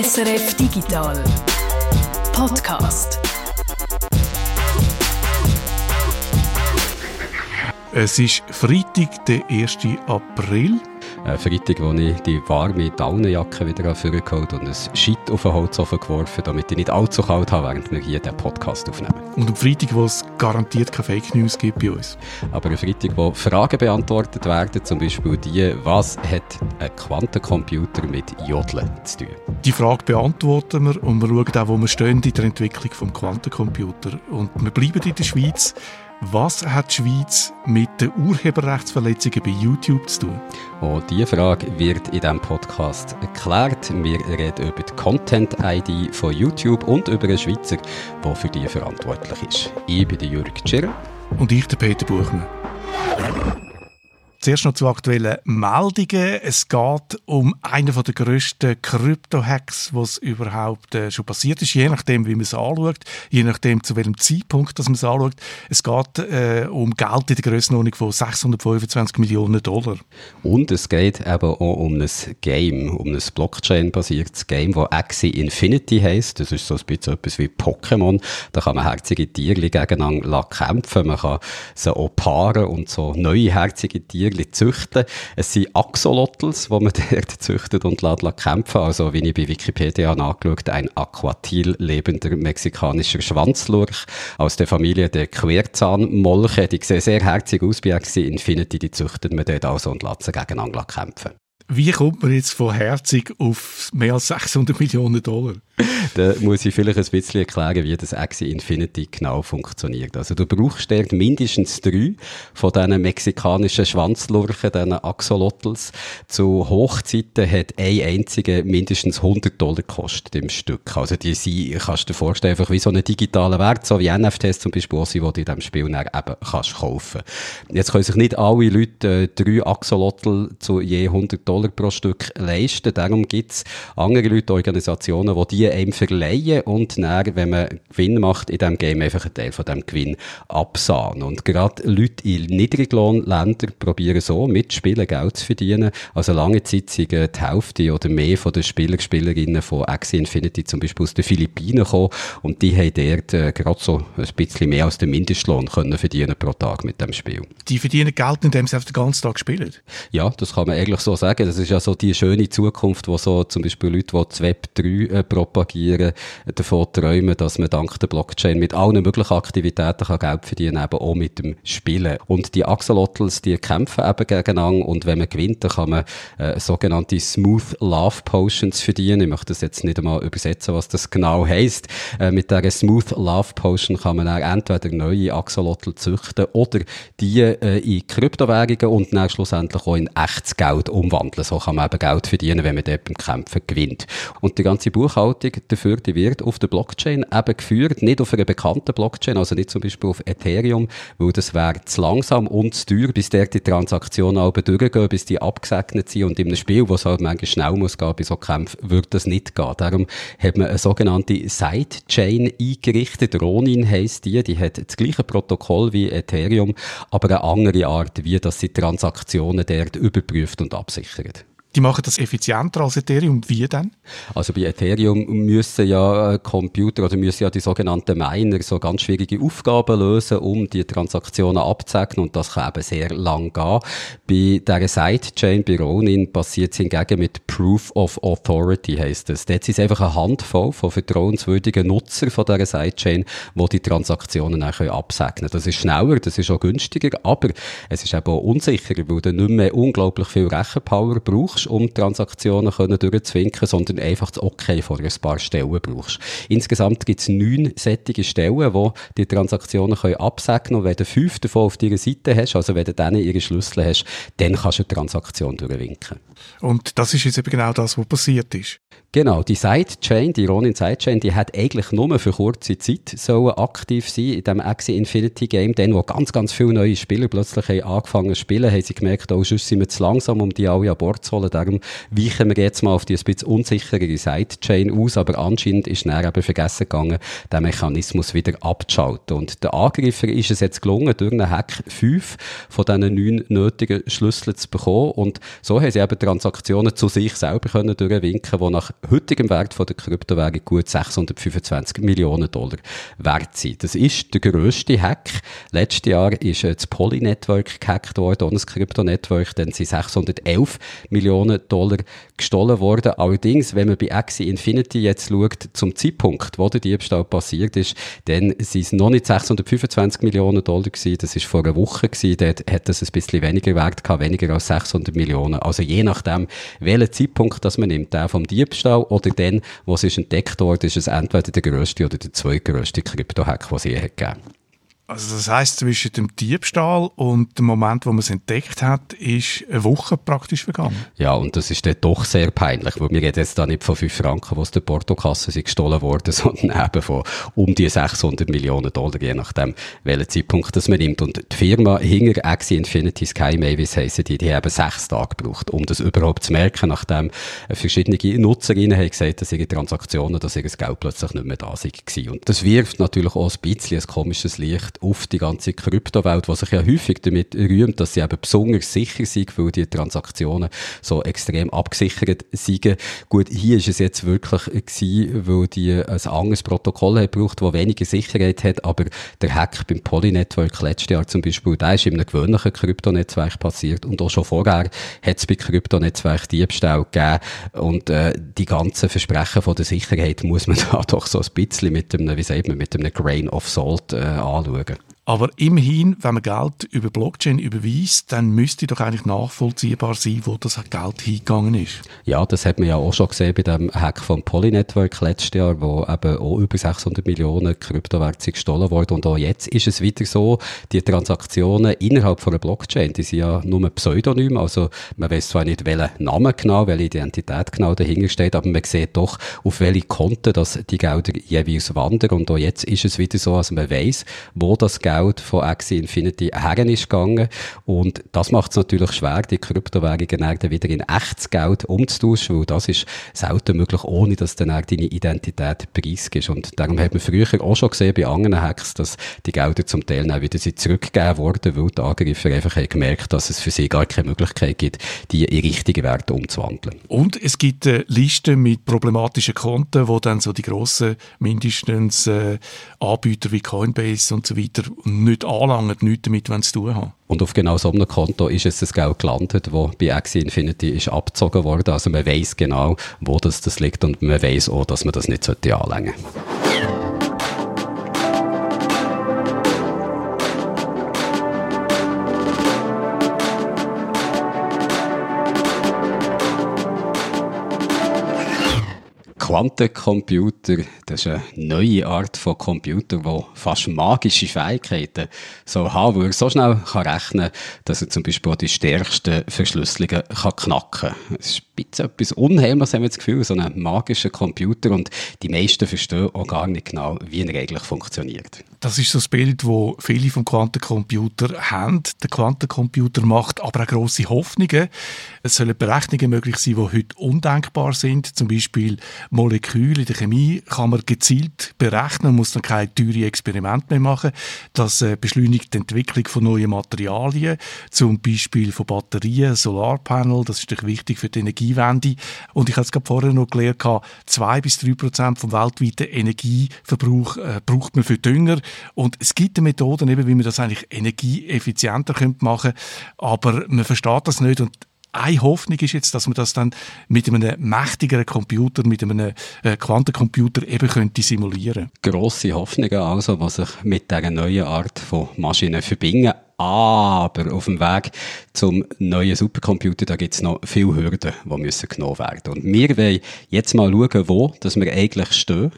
SRF Digital Podcast. Es ist Freitag, der 1. April. Äh, Freitag, wo ich die warme Daunenjacke wieder vorgeholt und ein Shit auf den Holzofen geworfen, damit ich nicht allzu kalt habe, während wir hier den Podcast aufnehmen. Und am Freitag, wo es garantiert keine Fake News gibt bei uns. Aber am Freitag, wo Fragen beantwortet werden, zum Beispiel die, was hat ein Quantencomputer mit Jodeln zu tun? Die Frage beantworten wir und wir schauen auch, wo wir stehen in der Entwicklung des Quantencomputer. Und wir bleiben in der Schweiz. Was hat die Schweiz mit den Urheberrechtsverletzungen bei YouTube zu tun? Und diese Frage wird in diesem Podcast erklärt. Wir reden über die Content-ID von YouTube und über einen Schweizer, der für die verantwortlich ist. Ich bin der Jürg Tschirr. Und ich, der Peter Buchmann. Zuerst noch zu aktuellen Meldungen. Es geht um einen der grössten Krypto-Hacks, was überhaupt äh, schon passiert ist, je nachdem, wie man es anschaut, je nachdem, zu welchem Zeitpunkt man es anschaut. Es geht äh, um Geld in der Grössenordnung von 625 Millionen Dollar. Und es geht eben auch um ein Game, um ein Blockchain-basiertes Game, das Axie Infinity heisst. Das ist so ein bisschen etwas wie Pokémon. Da kann man herzige Tiere gegeneinander kämpfen, man kann sie auch paaren und so neue herzige Tiere Tierchen züchten. Es sind Axolotls, die man dort züchtet und lässt kämpfen. Also, wie ich bei Wikipedia angeschaut ein aquatil lebender mexikanischer Schwanzlurch aus der Familie der Querzahnmolche. Die sehen sehr herzig aus bei Infinity. Die züchtet man dort also und lässt sie gegeneinander kämpfen. Wie kommt man jetzt von herzig auf mehr als 600 Millionen Dollar? da muss ich vielleicht ein bisschen erklären, wie das Axie Infinity genau funktioniert. Also du brauchst dort mindestens drei von diesen mexikanischen Schwanzlurchen, diesen Axolotls. Zu Hochzeiten hat ein einziger mindestens 100 Dollar gekostet im Stück. Also die sind, kannst du dir vorstellen, einfach wie so einen digitalen Wert, so wie NFTs zum Beispiel, die du in diesem Spiel dann eben kannst kaufen. Jetzt können sich nicht alle Leute äh, drei Axolotl zu je 100 Dollar pro Stück leisten. Darum gibt es andere Leute, Organisationen, die die einem verleihen und dann, wenn man Gewinn macht in diesem Game, einfach einen Teil von diesem Gewinn absahnen. Und gerade Leute in Niedriglohnländern probieren so mitspielen, Geld zu verdienen. Also lange Zeit sind die Hälfte oder mehr von den Spieler, Spielerinnen von Axie Infinity zum Beispiel aus den Philippinen gekommen und die haben dort äh, gerade so ein bisschen mehr als den Mindestlohn können verdienen pro Tag mit dem Spiel. Die verdienen Geld, indem sie auf den ganzen Tag spielen? Ja, das kann man eigentlich so sagen. Das ist ja so die schöne Zukunft, wo so zum Beispiel Leute, die das Web 3 äh, propagieren, davon träumen, dass man dank der Blockchain mit allen möglichen Aktivitäten kann Geld verdienen kann, eben auch mit dem Spielen. Und die Axolotls, die kämpfen eben gegeneinander und wenn man gewinnt, dann kann man äh, sogenannte Smooth Love Potions verdienen. Ich möchte das jetzt nicht einmal übersetzen, was das genau heisst. Äh, mit dieser Smooth Love Potion kann man dann entweder neue Axolotl züchten oder die äh, in Kryptowährungen und dann schlussendlich auch in echtes Geld umwandeln. So kann man eben Geld verdienen, wenn man dort beim Kämpfen gewinnt. Und die ganze Buchhaltung dafür, die wird auf der Blockchain eben geführt, nicht auf einer bekannten Blockchain, also nicht zum Beispiel auf Ethereum, weil das wäre zu langsam und zu teuer, bis dort die Transaktionen aber durchgehen, bis die abgesegnet sind und in einem Spiel, wo es halt manchmal schnell muss gehen bei so Kämpfen, würde das nicht gehen. Darum hat man eine sogenannte Sidechain eingerichtet. Ronin heisst die, die hat das gleiche Protokoll wie Ethereum, aber eine andere Art, wie dass sie Transaktionen dort überprüft und absichert. Die machen das effizienter als Ethereum. Wie denn? Also bei Ethereum müssen ja äh, Computer oder müssen ja die sogenannten Miner so ganz schwierige Aufgaben lösen, um die Transaktionen abzuzeichnen und das kann eben sehr lang gehen. Bei dieser Sidechain, bei Ronin, passiert es hingegen mit Proof of Authority, heisst es. Dort ist einfach eine Handvoll von vertrauenswürdigen Nutzern von dieser Sidechain, die die Transaktionen dann absegnen können. Das ist schneller, das ist auch günstiger, aber es ist eben auch unsicherer, weil du nicht mehr unglaublich viel Rechenpower brauchst, um Transaktionen können durchzuwinken, sondern einfach das Okay von ein paar Stellen brauchst. Insgesamt gibt es neun sättige Stellen, wo die Transaktionen können absegnen und wenn du fünf davon auf deiner Seite hast, also wenn du denen ihre Schlüssel hast, dann kannst du eine Transaktion durchwinken. Und das ist jetzt eben genau das, was passiert ist. Genau, die Sidechain, die Ronin Sidechain, die hat eigentlich nur für kurze Zeit so aktiv sein in dem Axie Infinity Game. Dann, wo ganz, ganz viele neue Spieler plötzlich haben angefangen zu spielen, haben sie gemerkt, oh, sonst sind wir zu langsam, um die alle an Bord zu holen. Darum weichen wir jetzt mal auf die ein bisschen unsicherere Sidechain aus, aber anscheinend ist dann eben vergessen gegangen, den Mechanismus wieder abzuschalten. Und der Angreifer ist es jetzt gelungen, durch einen Hack fünf von diesen neun nötigen Schlüsseln zu bekommen und so haben sie eben Transaktionen zu sich selber können durchwinken, die nach heutigem Wert von der Kryptowährung gut 625 Millionen Dollar wert sind. Das ist der grösste Hack. Letztes Jahr ist das Poly-Network gehackt worden, das Krypto-Network, dann sind 611 Millionen Dollar gestohlen worden. Allerdings, wenn man bei Axie Infinity jetzt schaut, zum Zeitpunkt, wo der Diebstahl passiert ist, dann sind es noch nicht 625 Millionen Dollar gewesen, das ist vor einer Woche gewesen, dort hat das ein bisschen weniger Wert gehabt, weniger als 600 Millionen. Also je nachdem, welchen Zeitpunkt das man nimmt, der vom Diebstahl oder den, wo es ist entdeckt wurde, ist es entweder der grösste oder der zweitgrößte Krypto-Hack, den es je gegeben hat. Also das heißt zwischen dem Diebstahl und dem Moment, wo man es entdeckt hat, ist eine Woche praktisch vergangen. Ja, und das ist dann doch sehr peinlich, weil wir reden jetzt da nicht von 5 Franken, die aus der Portokasse sind gestohlen worden, sondern eben von um die 600 Millionen Dollar, je nachdem, welchen Zeitpunkt das man nimmt. Und die Firma hinter Axie Infinity Sky Mavis heissen die, die haben sechs Tage gebraucht, um das überhaupt zu merken, nachdem verschiedene Nutzerinnen haben gesagt, dass ihre Transaktionen, dass ihr Geld plötzlich nicht mehr da waren. Und das wirft natürlich auch ein bisschen ein komisches Licht auf die ganze Kryptowelt, die sich ja häufig damit rühmt, dass sie eben besonders sicher sind, weil die Transaktionen so extrem abgesichert sind. Gut, hier ist es jetzt wirklich gewesen, weil die ein anderes Protokoll haben gebraucht, das weniger Sicherheit hat, aber der Hack beim Polynetwork letztes Jahr zum Beispiel, der ist in einem gewöhnlichen Kryptonetzwerk passiert und auch schon vorher hat es bei Kryptonetzwerk Diebstahl gegeben und äh, die ganzen Versprechen von der Sicherheit muss man da doch so ein bisschen mit einem, wie sagt man, mit einem Grain of Salt äh, anschauen. Aber immerhin, wenn man Geld über Blockchain überweist, dann müsste doch eigentlich nachvollziehbar sein, wo das Geld hingegangen ist. Ja, das hat man ja auch schon gesehen bei dem Hack vom Polynetwork letztes Jahr, wo eben auch über 600 Millionen Kryptowerte gestohlen wurden. Und auch jetzt ist es wieder so, die Transaktionen innerhalb von einer Blockchain, die sind ja nur Pseudonym, also man weiß zwar nicht, welchen Namen genau, welche Identität genau dahinter steht, aber man sieht doch, auf welche Konten dass die Gelder jeweils wandern. Und auch jetzt ist es wieder so, also man weiß, wo das Geld Geld von Axie Infinity her ist gegangen. Und das macht es natürlich schwer, die Kryptowährungen dann wieder in echtes Geld umzutauschen, weil das ist selten möglich, ohne dass dann deine Identität preisgibst. Und darum hat man früher auch schon gesehen bei anderen Hacks, dass die Gelder zum Teil dann wieder zurückgegeben wurden, weil die Angreifer einfach haben gemerkt, dass es für sie gar keine Möglichkeit gibt, die in richtige Werte umzuwandeln. Und es gibt eine Liste mit problematischen Konten, wo dann so die grossen, mindestens äh, Anbieter wie Coinbase und so weiter nicht anlangen, nichts damit zu tun haben. Und auf genau so einem Konto ist es das Geld gelandet, wo bei Axie Infinity ist abgezogen worden. Also man weiß genau, wo das, das liegt und man weiß auch, dass man das nicht anlängen sollte. Quantencomputer, das ist eine neue Art von Computer, der fast magische Fähigkeiten so haben, wo er so schnell kann rechnen kann, dass er zum Beispiel auch die stärksten Verschlüsselungen kann knacken kann. Es ist ein bisschen etwas Unheimliches, haben wir das Gefühl, so ein magischer Computer und die meisten verstehen auch gar nicht genau, wie er eigentlich funktioniert. Das ist so das Bild, das viele vom Quantencomputer haben. Der Quantencomputer macht aber auch grosse Hoffnungen. Es sollen Berechnungen möglich sein, die heute undenkbar sind. Zum Beispiel Moleküle in der Chemie kann man gezielt berechnen, muss dann keine teuren Experimente mehr machen. Das äh, beschleunigt die Entwicklung von neuen Materialien, zum Beispiel von Batterien, Solarpanel, das ist wichtig für die Energiewende. Und ich habe es gerade vorher noch gelernt, zwei bis drei Prozent vom weltweiten Energieverbrauch äh, braucht man für Dünger. Und es gibt Methoden, eben, wie man das eigentlich energieeffizienter machen könnte, aber man versteht das nicht und eine Hoffnung ist jetzt, dass man das dann mit einem mächtigeren Computer, mit einem äh, Quantencomputer eben könnte simulieren. Grosse Hoffnungen also, die sich mit dieser neuen Art von Maschinen verbinden. Aber auf dem Weg zum neuen Supercomputer, da gibt es noch viele Hürden, die müssen genommen werden. Und wir wollen jetzt mal schauen, wo dass wir eigentlich stehen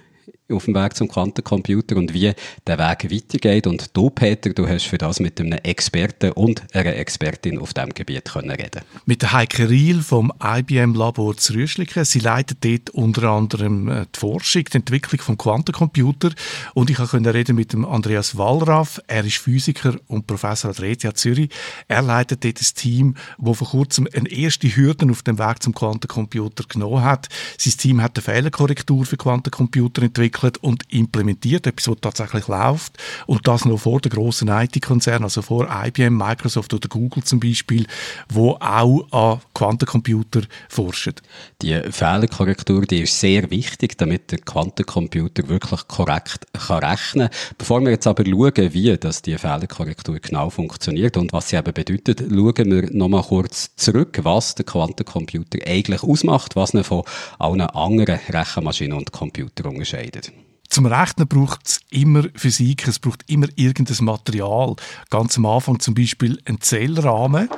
auf dem Weg zum Quantencomputer und wie der Weg weitergeht. Und du, Peter, du hast für das mit einem Experten und einer Expertin auf diesem Gebiet können reden Mit der Heike Riel vom IBM-Labor zu Rüschliken. Sie leitet dort unter anderem äh, die Forschung, die Entwicklung vom Quantencomputer. Und ich konnte reden mit dem Andreas Wallraff. Er ist Physiker und Professor an der ETH Zürich. Er leitet dort ein Team, das vor kurzem eine erste Hürde auf dem Weg zum Quantencomputer genommen hat. Sein Team hat eine Fehlerkorrektur für Quantencomputer entwickelt und implementiert, etwas, was tatsächlich läuft. Und das noch vor den grossen IT-Konzernen, also vor IBM, Microsoft oder Google zum Beispiel, wo auch an Quantencomputer forschen. Die Fehlerkorrektur die ist sehr wichtig, damit der Quantencomputer wirklich korrekt kann rechnen kann. Bevor wir jetzt aber schauen, wie das die Fehlerkorrektur genau funktioniert und was sie eben bedeutet, schauen wir nochmal kurz zurück, was der Quantencomputer eigentlich ausmacht, was ihn von allen anderen Rechenmaschinen und Computern unterscheidet. Zum Rechnen braucht es immer Physik, es braucht immer irgendein Material. Ganz am Anfang zum Beispiel ein Zählrahmen.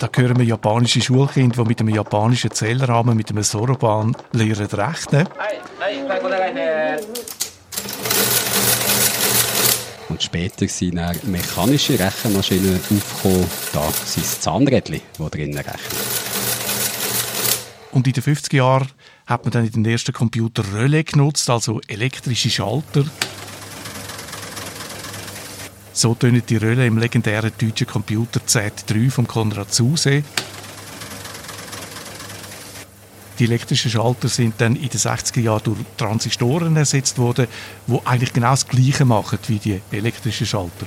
Da hören wir japanische Schulkinder, die mit einem japanischen Zählrahmen, mit einem Soroban lernen rechnen. Und später sind dann mechanische Rechenmaschinen aufgekommen. Da sind es Zahnrädchen, die drinnen rechnen. Und in den 50er Jahren hat man dann in den ersten Computer Relais genutzt, also elektrische Schalter. So tönen die Relais im legendären deutschen Computer Z3 von Konrad Zuse. Die elektrischen Schalter sind dann in den 60er Jahren durch Transistoren ersetzt worden, die eigentlich genau das Gleiche machen wie die elektrischen Schalter.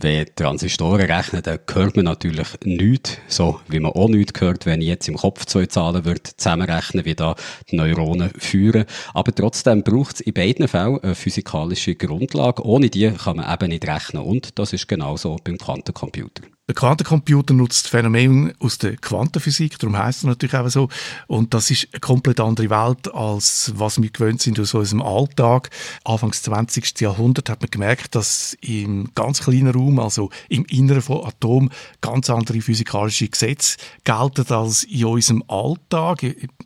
Wenn Transistoren rechnen, dann hört man natürlich nichts, so wie man auch nichts hört, wenn ich jetzt im Kopf zwei Zahlen würde zusammenrechnen, wie da die Neuronen führen. Aber trotzdem braucht es in beiden Fällen eine physikalische Grundlage. Ohne die kann man eben nicht rechnen. Und das ist genauso beim Quantencomputer. Der Quantencomputer nutzt Phänomene aus der Quantenphysik, darum heißt es natürlich auch so. Und das ist eine komplett andere Welt, als was wir gewöhnt sind aus unserem Alltag. Anfangs 20. Jahrhundert hat man gemerkt, dass im ganz kleinen Raum, also im Inneren von Atomen, ganz andere physikalische Gesetze gelten als in unserem Alltag.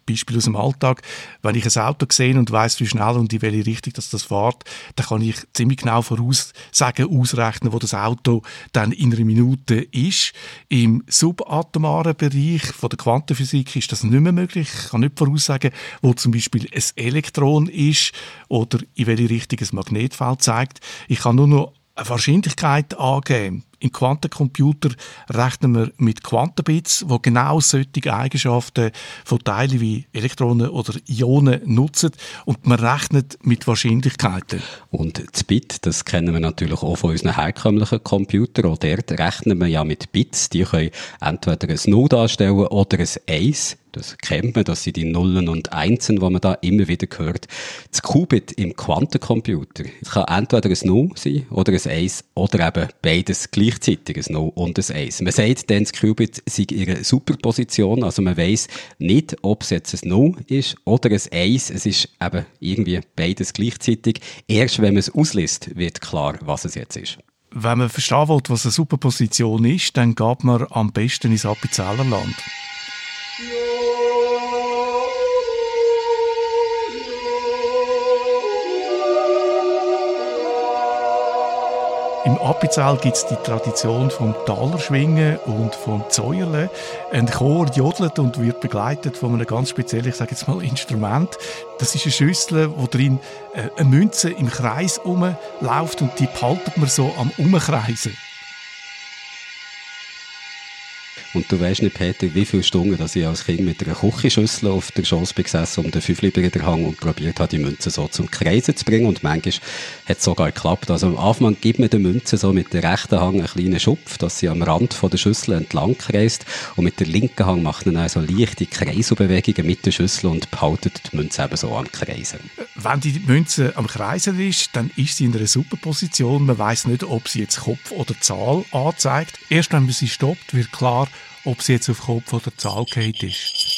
Beispiel aus dem Alltag. Wenn ich ein Auto sehe und weiß, wie schnell und in welche Richtung das, das fährt, dann kann ich ziemlich genau voraussagen, ausrechnen, wo das Auto dann in einer Minute ist. Im subatomaren Bereich von der Quantenphysik ist das nicht mehr möglich. Ich kann nicht voraussagen, wo zum Beispiel ein Elektron ist oder in welche Richtung ein Magnetfeld zeigt. Ich kann nur noch eine Wahrscheinlichkeit angeben. Im Quantencomputer rechnen wir mit Quantenbits, die genau solche Eigenschaften von Teilen wie Elektronen oder Ionen nutzen. Und man rechnet mit Wahrscheinlichkeiten. Und das Bit, das kennen wir natürlich auch von unseren herkömmlichen Computern. Auch dort rechnen wir ja mit Bits. Die können entweder ein Null darstellen oder ein Eins. Das kennt man, das sind die Nullen und Einsen, die man da immer wieder hört. Das Qubit im Quantencomputer, es kann entweder ein Null sein oder ein Eins oder eben beides gleichzeitig, ein Null und ein Eins. Man sagt dann, das Qubit sei in einer Superposition, also man weiß nicht, ob es jetzt ein Null ist oder ein Eins. Es ist eben irgendwie beides gleichzeitig. Erst wenn man es ausliest, wird klar, was es jetzt ist. Wenn man verstehen will, was eine Superposition ist, dann geht man am besten ins Appenzellerland. Im Appenzell gibt es die Tradition vom Talerschwingen und vom Zäuerle. Ein Chor jodelt und wird begleitet von einem ganz speziellen, ich sage jetzt mal, Instrument. Das ist eine Schüssel, wo drin äh, eine Münze im Kreis umläuft und die behaltet man so am Umkreisen. Und du weißt nicht, Peter, wie viele Stunden dass ich als Kind mit einer Küchenschüssel auf der Schoß gesessen um den Fünfliberhang und probiert habe, die Münze so zum Kreisen zu bringen. Und manchmal hat es sogar geklappt. Also am Anfang gibt man der Münze so mit der rechten Hang einen kleinen Schupf, dass sie am Rand von der Schüssel entlang kreist. Und mit der linken Hang macht man dann so leichte Kreiselbewegungen mit der Schüssel und behaltet die Münze eben so am Kreisen. Wenn die Münze am Kreisen ist, dann ist sie in einer Superposition. Man weiß nicht, ob sie jetzt Kopf oder Zahl anzeigt. Erst wenn man sie stoppt, wird klar, ob sie jetzt auf Kopf oder Zahl geht ist.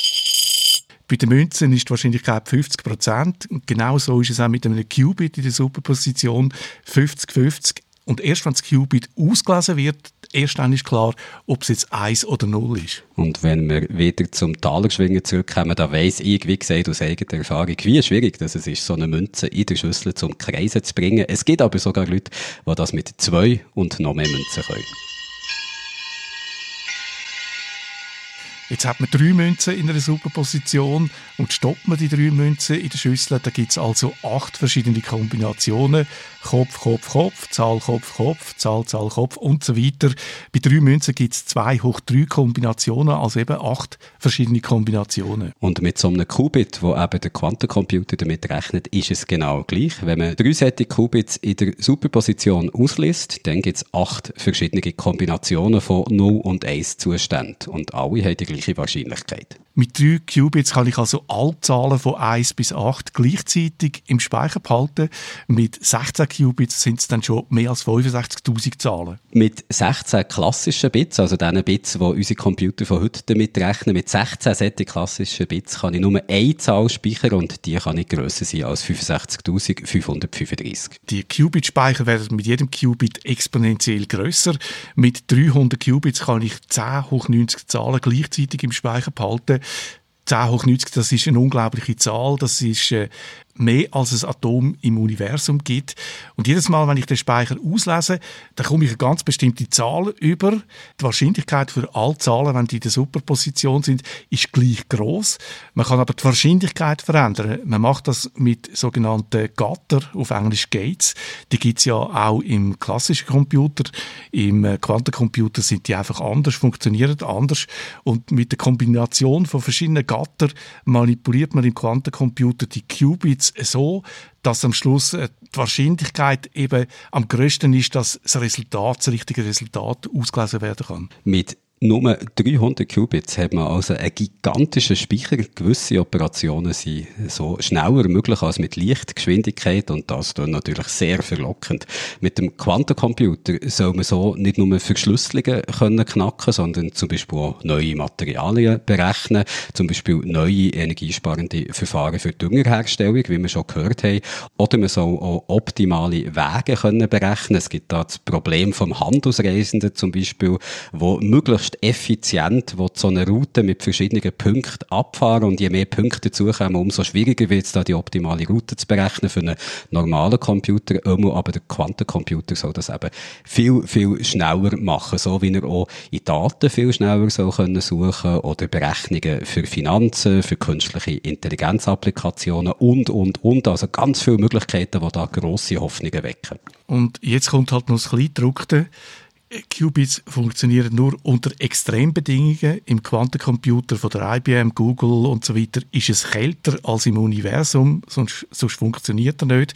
Bei den Münzen ist die Wahrscheinlichkeit 50 Prozent. Genau so ist es auch mit einem Qubit in der Superposition 50-50. Und erst wenn das Qubit ausgelesen wird, erst dann ist klar, ob es jetzt 1 oder 0 ist. Und wenn wir wieder zum Talerschwingen zurückkommen, da weiss ich, wie gesagt, aus eigener Erfahrung, wie schwierig das ist, so eine Münze in der Schüssel zum Kreisen zu bringen. Es gibt aber sogar Leute, die das mit zwei und noch mehr Münzen können. Jetzt hat man drei Münzen in einer Superposition und stoppt man die drei Münzen in der Schüssel, da gibt es also acht verschiedene Kombinationen. Kopf, Kopf, Kopf, Zahl, Kopf, Kopf, Zahl, Zahl, Kopf und so weiter. Bei drei Münzen gibt es zwei hoch drei Kombinationen, also eben acht verschiedene Kombinationen. Und mit so einem Qubit, wo eben der Quantencomputer damit rechnet, ist es genau gleich. Wenn man drei Sätze Qubits in der Superposition ausliest, dann gibt es acht verschiedene Kombinationen von 0 und 1 Zuständen. Und alle haben die gleiche Wahrscheinlichkeit. Mit drei Qubits kann ich also alle Zahlen von 1 bis 8 gleichzeitig im Speicher behalten. Mit 16 Qubits sind es dann schon mehr als 65.000 Zahlen. Mit 16 klassischen Bits, also diesen Bits, die unsere Computer von heute damit rechnen, mit 16 solchen klassischen Bits kann ich nur eine Zahl speichern und die kann nicht grösser sein als 65.535. Die Qubit-Speicher werden mit jedem Qubit exponentiell grösser. Mit 300 Qubits kann ich 10 hoch 90 Zahlen gleichzeitig im Speicher behalten. 10 hoch 90, das ist eine unglaubliche Zahl. Das ist äh, mehr als ein Atom im Universum gibt. Und jedes Mal, wenn ich den Speicher auslese, dann komme ich eine ganz bestimmte Zahl über. Die Wahrscheinlichkeit für alle Zahlen, wenn die in der Superposition sind, ist gleich groß. Man kann aber die Wahrscheinlichkeit verändern. Man macht das mit sogenannten Gatter, auf Englisch Gates. Die gibt es ja auch im klassischen Computer. Im äh, Quantencomputer sind die einfach anders, funktionieren anders. Und mit der Kombination von verschiedenen Gatter manipuliert man im Quantencomputer die Qubits es so, dass am Schluss äh, die Wahrscheinlichkeit eben am größten ist, dass das Resultat, das richtige Resultat ausgelesen werden kann. Mit nur 300 Qubits hat man also einen gigantischen Speicher. Gewisse Operationen sind so schneller möglich als mit Lichtgeschwindigkeit und das ist natürlich sehr verlockend. Mit dem Quantencomputer soll man so nicht nur Verschlüsselungen können knacken, sondern zum Beispiel auch neue Materialien berechnen, zum Beispiel neue energiesparende Verfahren für Düngerherstellung, wie wir schon gehört haben. Oder man soll auch optimale Wege können berechnen. Es gibt da das Problem vom Handelsreisenden zum Beispiel, wo möglichst möglichst effizient so eine Route mit verschiedenen Punkten abfahren und je mehr Punkte dazukommen, umso schwieriger wird es da die optimale Route zu berechnen für einen normalen Computer. Aber der Quantencomputer soll das eben viel, viel schneller machen, so wie er auch in Daten viel schneller soll können suchen oder Berechnungen für Finanzen, für künstliche Intelligenzapplikationen und, und, und. Also ganz viele Möglichkeiten, die da grosse Hoffnungen wecken. Und jetzt kommt halt noch das Kleindruckte. Qubits funktionieren nur unter Extrembedingungen. Im Quantencomputer von der IBM, Google und so weiter ist es kälter als im Universum, sonst, sonst funktioniert er nicht.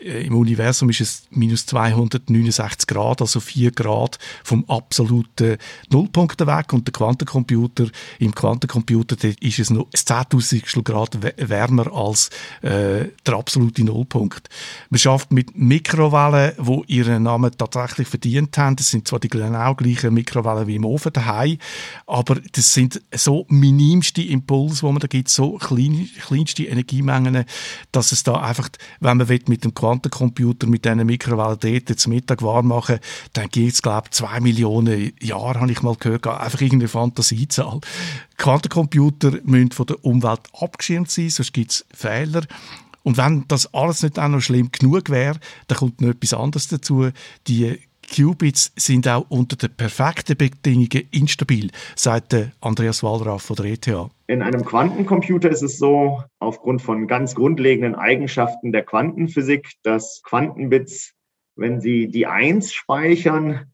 Äh, im Universum ist es minus 269 Grad, also 4 Grad vom absoluten Nullpunkt weg. Und der Quantencomputer, im Quantencomputer ist es noch 10.000 Grad wärmer als äh, der absolute Nullpunkt. Man schafft mit Mikrowellen, wo ihren Namen tatsächlich verdient haben. Das sind zwar die genau gleichen Mikrowellen wie im Ofen daheim, aber das sind so minimste Impulse, wo man da gibt, so klein, kleinste Energiemengen, dass es da einfach, wenn man will, mit dem Quantencomputer Quantencomputer mit diesen Mikrowellen zum Mittag warm machen, dann gibt es, glaube ich, zwei Millionen Jahre, habe ich mal gehört, einfach irgendeine Fantasiezahl. Quantencomputer müssen von der Umwelt abgeschirmt sein, sonst gibt es Fehler. Und wenn das alles nicht auch noch schlimm genug wäre, dann kommt noch etwas anderes dazu. Die Qubits sind auch unter den perfekten Bedingungen instabil, sagt Andreas Wallraff von der ETH. In einem Quantencomputer ist es so, aufgrund von ganz grundlegenden Eigenschaften der Quantenphysik, dass Quantenbits, wenn sie die Eins speichern,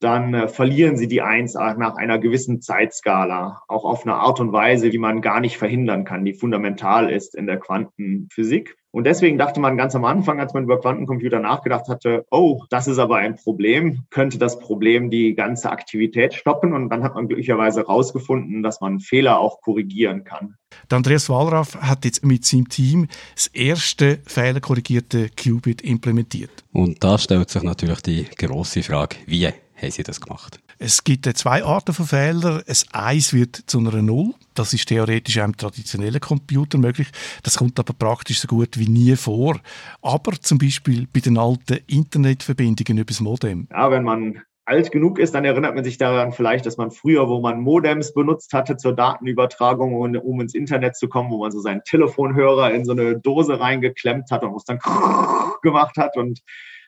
dann äh, verlieren sie die Eins nach einer gewissen Zeitskala, auch auf eine Art und Weise, wie man gar nicht verhindern kann, die fundamental ist in der Quantenphysik. Und deswegen dachte man ganz am Anfang, als man über Quantencomputer nachgedacht hatte, oh, das ist aber ein Problem, könnte das Problem die ganze Aktivität stoppen? Und dann hat man glücklicherweise herausgefunden, dass man Fehler auch korrigieren kann. Der Andreas Wallraff hat jetzt mit seinem Team das erste fehlerkorrigierte Qubit implementiert. Und da stellt sich natürlich die große Frage, wie haben Sie das gemacht? Es gibt zwei Arten von Fehlern. Ein Eis wird zu einer Null. Das ist theoretisch auch im traditionellen Computer möglich. Das kommt aber praktisch so gut wie nie vor. Aber zum Beispiel bei den alten Internetverbindungen übers Modem. Ja, wenn man alt genug ist, dann erinnert man sich daran vielleicht, dass man früher, wo man Modems benutzt hatte zur Datenübertragung, um ins Internet zu kommen, wo man so seinen Telefonhörer in so eine Dose reingeklemmt hat und es dann gemacht hat und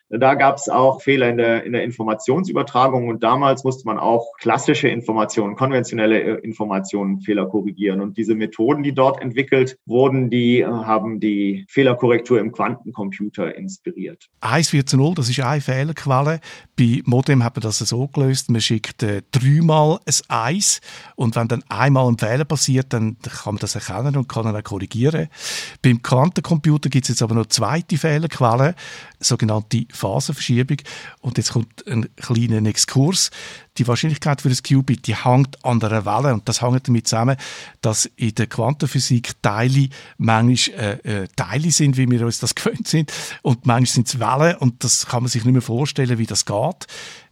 da gab es auch Fehler in der, in der Informationsübertragung und damals musste man auch klassische Informationen, konventionelle äh, Informationen Fehler korrigieren. Und diese Methoden, die dort entwickelt wurden, die äh, haben die Fehlerkorrektur im Quantencomputer inspiriert. 1 4 zu 0, das ist eine Fehlerquelle. Bei Modem hat man das so gelöst, man schickt äh, dreimal ein Eis und wenn dann einmal ein Fehler passiert, dann kann man das erkennen und kann dann korrigieren. Beim Quantencomputer gibt es jetzt aber noch zweite Fehlerquelle, sogenannte Phasenverschiebung. Und jetzt kommt ein kleiner Exkurs. Die Wahrscheinlichkeit für das Qubit, die hängt an einer Welle und das hängt damit zusammen, dass in der Quantenphysik Teile manchmal äh, äh, Teile sind, wie wir uns das gewöhnt sind und manchmal sind es Wellen und das kann man sich nicht mehr vorstellen, wie das geht.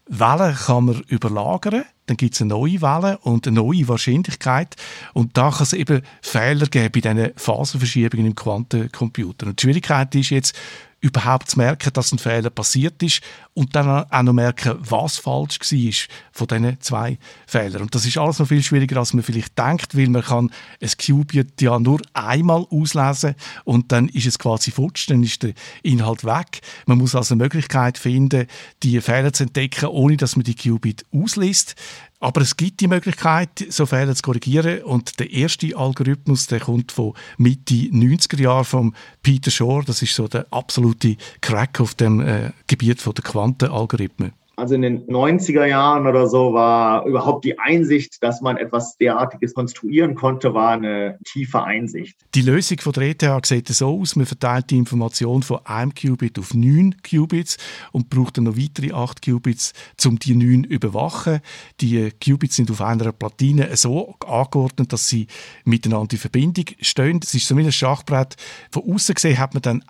Wellen kann man überlagern, dann gibt es eine neue Welle und eine neue Wahrscheinlichkeit und da kann es eben Fehler geben bei diesen Phasenverschiebungen im Quantencomputer. Und die Schwierigkeit ist jetzt, überhaupt zu merken, dass ein Fehler passiert ist und dann auch noch merken, was falsch war von diesen zwei Fehlern. Und das ist alles noch viel schwieriger, als man vielleicht denkt, weil man kann ein Qubit ja nur einmal auslesen und dann ist es quasi futsch, dann ist der Inhalt weg. Man muss also eine Möglichkeit finden, die Fehler zu entdecken, ohne dass man die Qubit ausliest. Aber es gibt die Möglichkeit, so Fehler zu korrigieren. Und der erste Algorithmus, der kommt von Mitte 90er Jahre von Peter Shor. Das ist so der absolute Crack auf dem äh, Gebiet der Quantenalgorithmen. Also in den 90er Jahren oder so war überhaupt die Einsicht, dass man etwas derartiges konstruieren konnte, war eine tiefe Einsicht. Die Lösung von der ETH sieht so aus, man verteilt die Information von einem Qubit auf neun Qubits und braucht dann noch weitere acht Qubits, um die neun zu überwachen. Die Qubits sind auf einer Platine so angeordnet, dass sie miteinander in Verbindung stehen. Das ist wie ein Schachbrett. Von außen gesehen hat man dann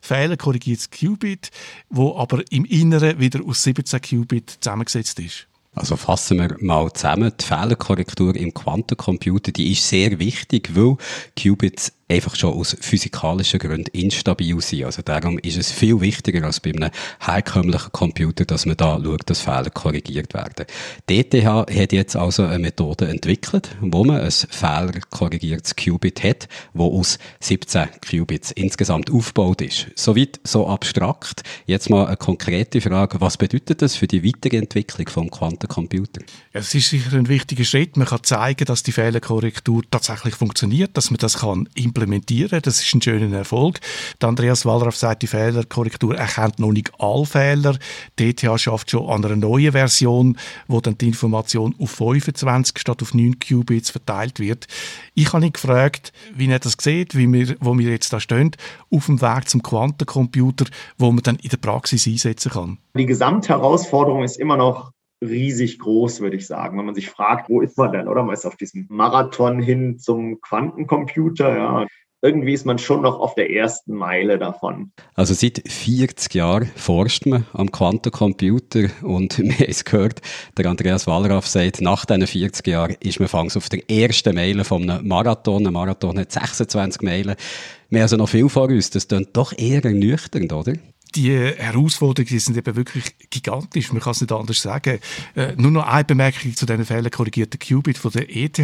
ein fehlerkorrigiertes Qubit, wo aber im Inneren wieder aus 17 Qubit zusammengesetzt ist. Also fassen wir mal zusammen. Die Fehlerkorrektur im Quantencomputer, die ist sehr wichtig, weil Qubits einfach schon aus physikalischen Gründen instabil sind. Also darum ist es viel wichtiger als bei einem herkömmlichen Computer, dass man da schaut, dass Fehler korrigiert werden. DTH hat jetzt also eine Methode entwickelt, wo man ein fehlerkorrigiertes Qubit hat, wo aus 17 Qubits insgesamt aufgebaut ist. Soweit so abstrakt. Jetzt mal eine konkrete Frage. Was bedeutet das für die weitere Entwicklung vom Quantencomputer? Es ist sicher ein wichtiger Schritt. Man kann zeigen, dass die Fehlerkorrektur tatsächlich funktioniert, dass man das kann implementieren implementieren. Das ist ein schöner Erfolg. Der Andreas Wallraff sagt, die Fehlerkorrektur erkennt noch nicht alle Fehler. DTH schafft schon an einer neuen Version, wo dann die Information auf 25 statt auf 9 Qubits verteilt wird. Ich habe ihn gefragt, wie er das sieht, wie wir, wo wir jetzt da stehen, auf dem Weg zum Quantencomputer, wo man dann in der Praxis einsetzen kann. Die Gesamtherausforderung ist immer noch riesig groß, würde ich sagen. Wenn man sich fragt, wo ist man denn, oder? Man ist auf diesem Marathon hin zum Quantencomputer, ja. Irgendwie ist man schon noch auf der ersten Meile davon. Also seit 40 Jahren forscht man am Quantencomputer und haben es gehört, der Andreas Wallraff sagt, nach diesen 40 Jahren ist man fangs auf der ersten Meile von einem Marathon. Ein Marathon hat 26 Meilen. Wir haben also noch viel vor uns. Das klingt doch eher ernüchternd, oder? Die Herausforderungen sind eben wirklich gigantisch. Man kann es nicht anders sagen. Äh, nur noch eine Bemerkung zu diesen fehlerkorrigierten Qubit von der ETH,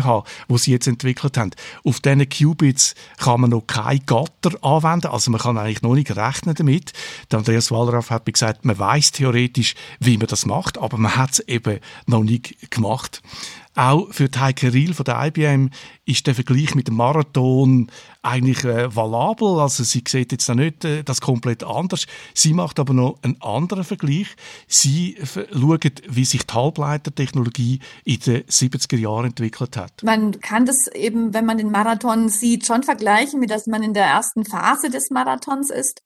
wo sie jetzt entwickelt haben. Auf diesen Qubits kann man noch kein Gatter anwenden, also man kann eigentlich noch nicht rechnen damit. Der Andreas Wallraff hat mir gesagt, man weiß theoretisch, wie man das macht, aber man hat es eben noch nicht gemacht. Auch für die Heike Riel von der IBM ist der Vergleich mit dem Marathon eigentlich äh, valabel. Also sie sieht jetzt da nicht äh, das komplett anders. Sie macht aber noch einen anderen Vergleich. Sie schaut, wie sich die Halbleitertechnologie in den 70er Jahren entwickelt hat. Man kann das eben, wenn man den Marathon sieht, schon vergleichen, mit dass man in der ersten Phase des Marathons ist.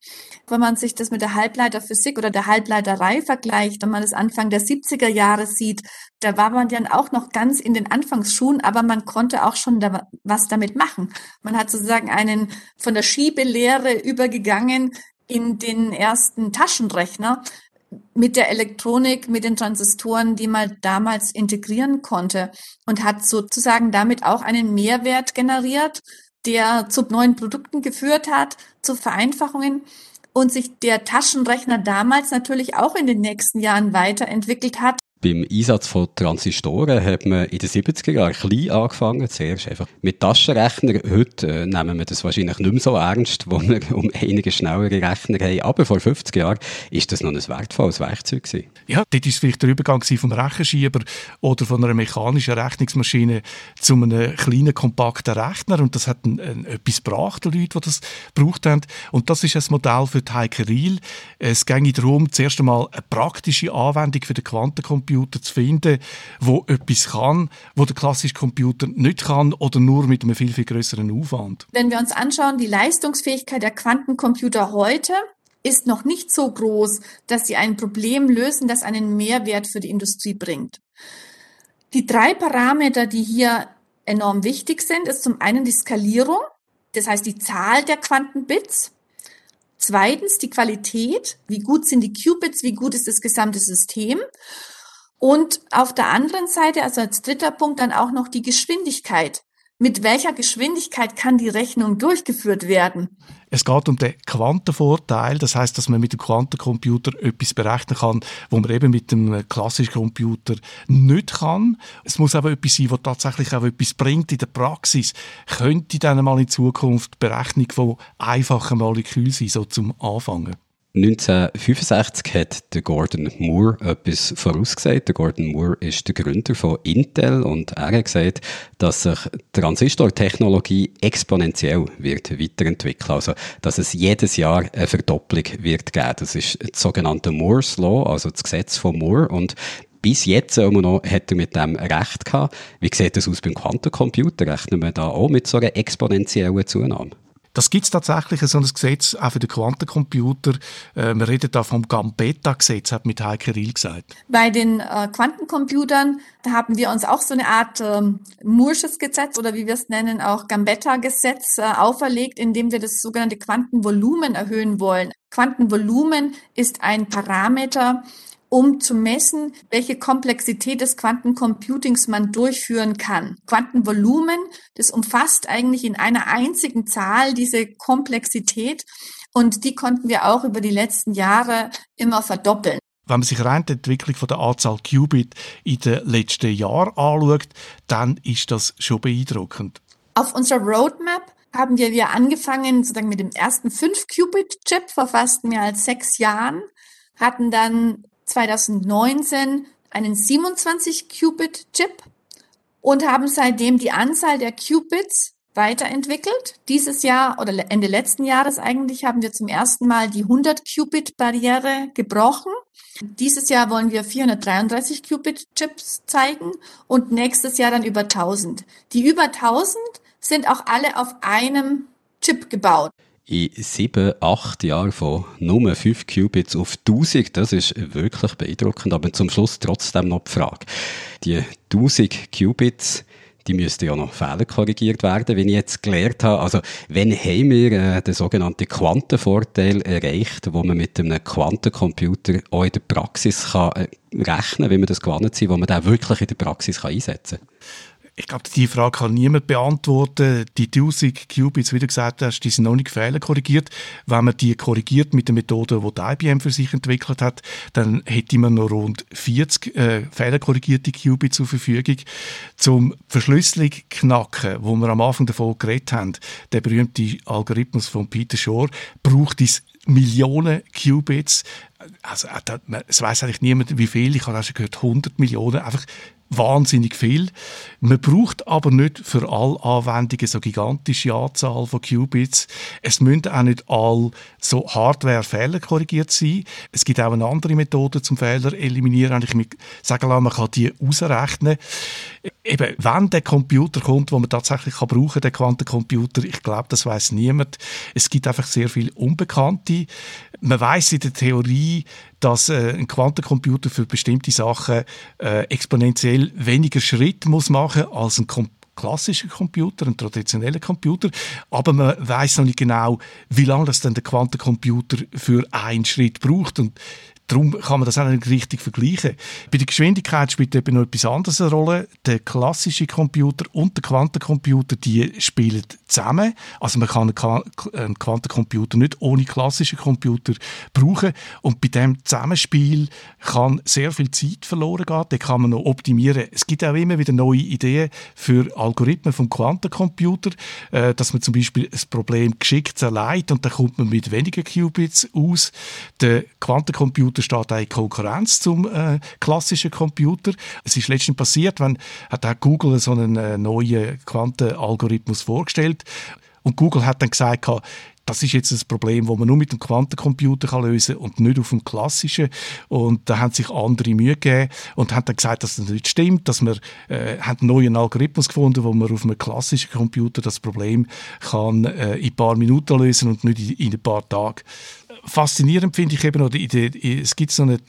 Wenn man sich das mit der Halbleiterphysik oder der Halbleiterei vergleicht, wenn man das Anfang der 70er Jahre sieht, da war man dann auch noch ganz in den Anfangsschuhen, aber man konnte auch schon was damit machen. Man hat sozusagen einen von der Schiebelehre übergegangen in den ersten Taschenrechner mit der Elektronik, mit den Transistoren, die man damals integrieren konnte und hat sozusagen damit auch einen Mehrwert generiert, der zu neuen Produkten geführt hat, zu Vereinfachungen und sich der Taschenrechner damals natürlich auch in den nächsten Jahren weiterentwickelt hat Beim Einsatz von Transistoren hat man in den 70er Jahren klein angefangen, zuerst einfach mit Taschenrechner. Heute äh, nehmen wir das wahrscheinlich nicht mehr so ernst, wo wir um einige schnellere Rechner haben. Aber vor 50 Jahren ist das noch ein wertvolles Werkzeug gewesen. Ja, dort war vielleicht der Übergang vom Rechenschieber oder von einer mechanischen Rechnungsmaschine zu einem kleinen, kompakten Rechner. Und das hat ein, ein, etwas gebracht, die Leute, die das gebraucht haben. Und das ist ein Modell für die Heike Riel. Es ging darum, zuerst einmal eine praktische Anwendung für den Quantencomputer Computer zu finden, wo etwas kann, wo der klassische Computer nicht kann oder nur mit einem viel, viel größeren Aufwand. Wenn wir uns anschauen, die Leistungsfähigkeit der Quantencomputer heute ist noch nicht so groß, dass sie ein Problem lösen, das einen Mehrwert für die Industrie bringt. Die drei Parameter, die hier enorm wichtig sind, ist zum einen die Skalierung, das heißt die Zahl der Quantenbits. Zweitens die Qualität, wie gut sind die Qubits, wie gut ist das gesamte System. Und auf der anderen Seite, also als dritter Punkt, dann auch noch die Geschwindigkeit. Mit welcher Geschwindigkeit kann die Rechnung durchgeführt werden? Es geht um den Quantenvorteil, das heißt, dass man mit dem Quantencomputer etwas berechnen kann, wo man eben mit dem klassischen Computer nicht kann. Es muss aber etwas sein, was tatsächlich auch etwas bringt in der Praxis. Könnte dann mal in Zukunft Berechnung von einfachen Molekülen sein, so zum Anfangen? 1965 hat Gordon Moore etwas vorausgesagt. Der Gordon Moore ist der Gründer von Intel und er hat gesagt, dass sich Transistortechnologie exponentiell wird weiterentwickeln. Also, dass es jedes Jahr eine Verdopplung wird geben. Das ist das sogenannte Moore's Law, also das Gesetz von Moore und bis jetzt immer noch hat er mit dem recht gehabt. Wie sieht das aus beim Quantencomputer? Rechnen wir da auch mit so einer exponentiellen Zunahme? Das gibt es tatsächlich, so ein Gesetz, auch für den Quantencomputer. Äh, wir reden da vom Gambetta-Gesetz, hat mit Heike Riel gesagt. Bei den äh, Quantencomputern, da haben wir uns auch so eine Art äh, Moore'sches Gesetz oder wie wir es nennen, auch Gambetta-Gesetz äh, auferlegt, indem wir das sogenannte Quantenvolumen erhöhen wollen. Quantenvolumen ist ein Parameter, um zu messen, welche Komplexität des Quantencomputings man durchführen kann. Quantenvolumen, das umfasst eigentlich in einer einzigen Zahl diese Komplexität und die konnten wir auch über die letzten Jahre immer verdoppeln. Wenn man sich rein die Entwicklung von der Anzahl Qubit in den letzten Jahren anschaut, dann ist das schon beeindruckend. Auf unserer Roadmap haben wir, wir angefangen sozusagen mit dem ersten 5-Qubit-Chip vor fast mehr als sechs Jahren, hatten dann 2019 einen 27-Qubit-Chip und haben seitdem die Anzahl der Qubits weiterentwickelt. Dieses Jahr oder Ende letzten Jahres eigentlich haben wir zum ersten Mal die 100 Qubit Barriere gebrochen. Dieses Jahr wollen wir 433 Qubit Chips zeigen und nächstes Jahr dann über 1000. Die über 1000 sind auch alle auf einem Chip gebaut in sieben, acht Jahren von nur 5 Qubits auf 1000, das ist wirklich beeindruckend. Aber zum Schluss trotzdem noch die Frage. Die 1000 Qubits, die müssten ja noch Fehler korrigiert werden, wie ich jetzt gelernt habe. Also, wenn haben wir äh, den sogenannten Quantenvorteil erreicht, wo man mit einem Quantencomputer auch in der Praxis kann, äh, rechnen kann, wie man das gewonnen sind, wo man den wirklich in der Praxis kann einsetzen kann? Ich glaube, die Frage kann niemand beantworten. Die 1000 Qubits, wie du gesagt hast, die sind noch nicht fehlerkorrigiert. Wenn man die korrigiert mit der Methode, die die IBM für sich entwickelt hat, dann hätte man noch rund 40 äh, fehlerkorrigierte Qubits zur Verfügung. Zum Verschlüsselung knacken, wo wir am Anfang davon geredet haben, der berühmte Algorithmus von Peter Shor, braucht es Millionen Qubits. Also, äh, es weiß eigentlich niemand, wie viel. Ich habe auch schon gehört, 100 Millionen. Einfach wahnsinnig viel. Man braucht aber nicht für alle Anwendungen so gigantische Anzahl von Qubits. Es müssen auch nicht all so Hardware-Fehler korrigiert sein. Es gibt auch eine andere Methode zum Fehler eliminieren. Ich sagen lassen, man kann die ausrechnen. Eben, wenn der Computer kommt, wo man tatsächlich kann brauchen, der Quantencomputer, ich glaube, das weiß niemand. Es gibt einfach sehr viel Unbekannte. Man weiß in der Theorie, dass äh, ein Quantencomputer für bestimmte Sachen äh, exponentiell weniger Schritt muss machen als ein Computer klassischer Computer, ein traditioneller Computer, aber man weiß noch nicht genau, wie lange das denn der Quantencomputer für einen Schritt braucht. Und darum kann man das auch nicht richtig vergleichen. Bei der Geschwindigkeit spielt eben noch etwas anderes eine Rolle. Der klassische Computer und der Quantencomputer, die spielen zusammen. Also man kann einen Quantencomputer nicht ohne klassischen Computer brauchen. Und bei dem Zusammenspiel kann sehr viel Zeit verloren gehen. Da kann man noch optimieren. Es gibt auch immer wieder neue Ideen für Algorithmen vom Quantencomputer, äh, dass man zum Beispiel ein Problem geschickt zerlegt und dann kommt man mit weniger Qubits aus. Der Quantencomputer steht in Konkurrenz zum äh, klassischen Computer. Es ist letztens passiert, wenn hat Google so einen äh, neuen Quantenalgorithmus vorgestellt und Google hat dann gesagt, das ist jetzt ein Problem, das man nur mit dem Quantencomputer lösen kann und nicht auf dem klassischen. Und da haben sich andere Mühe gegeben und haben dann gesagt, dass das nicht stimmt, dass man äh, einen neuen Algorithmus gefunden, wo man auf einem klassischen Computer das Problem kann äh, in ein paar Minuten lösen und nicht in, in ein paar Tagen. Faszinierend finde ich eben, oder es gibt so einen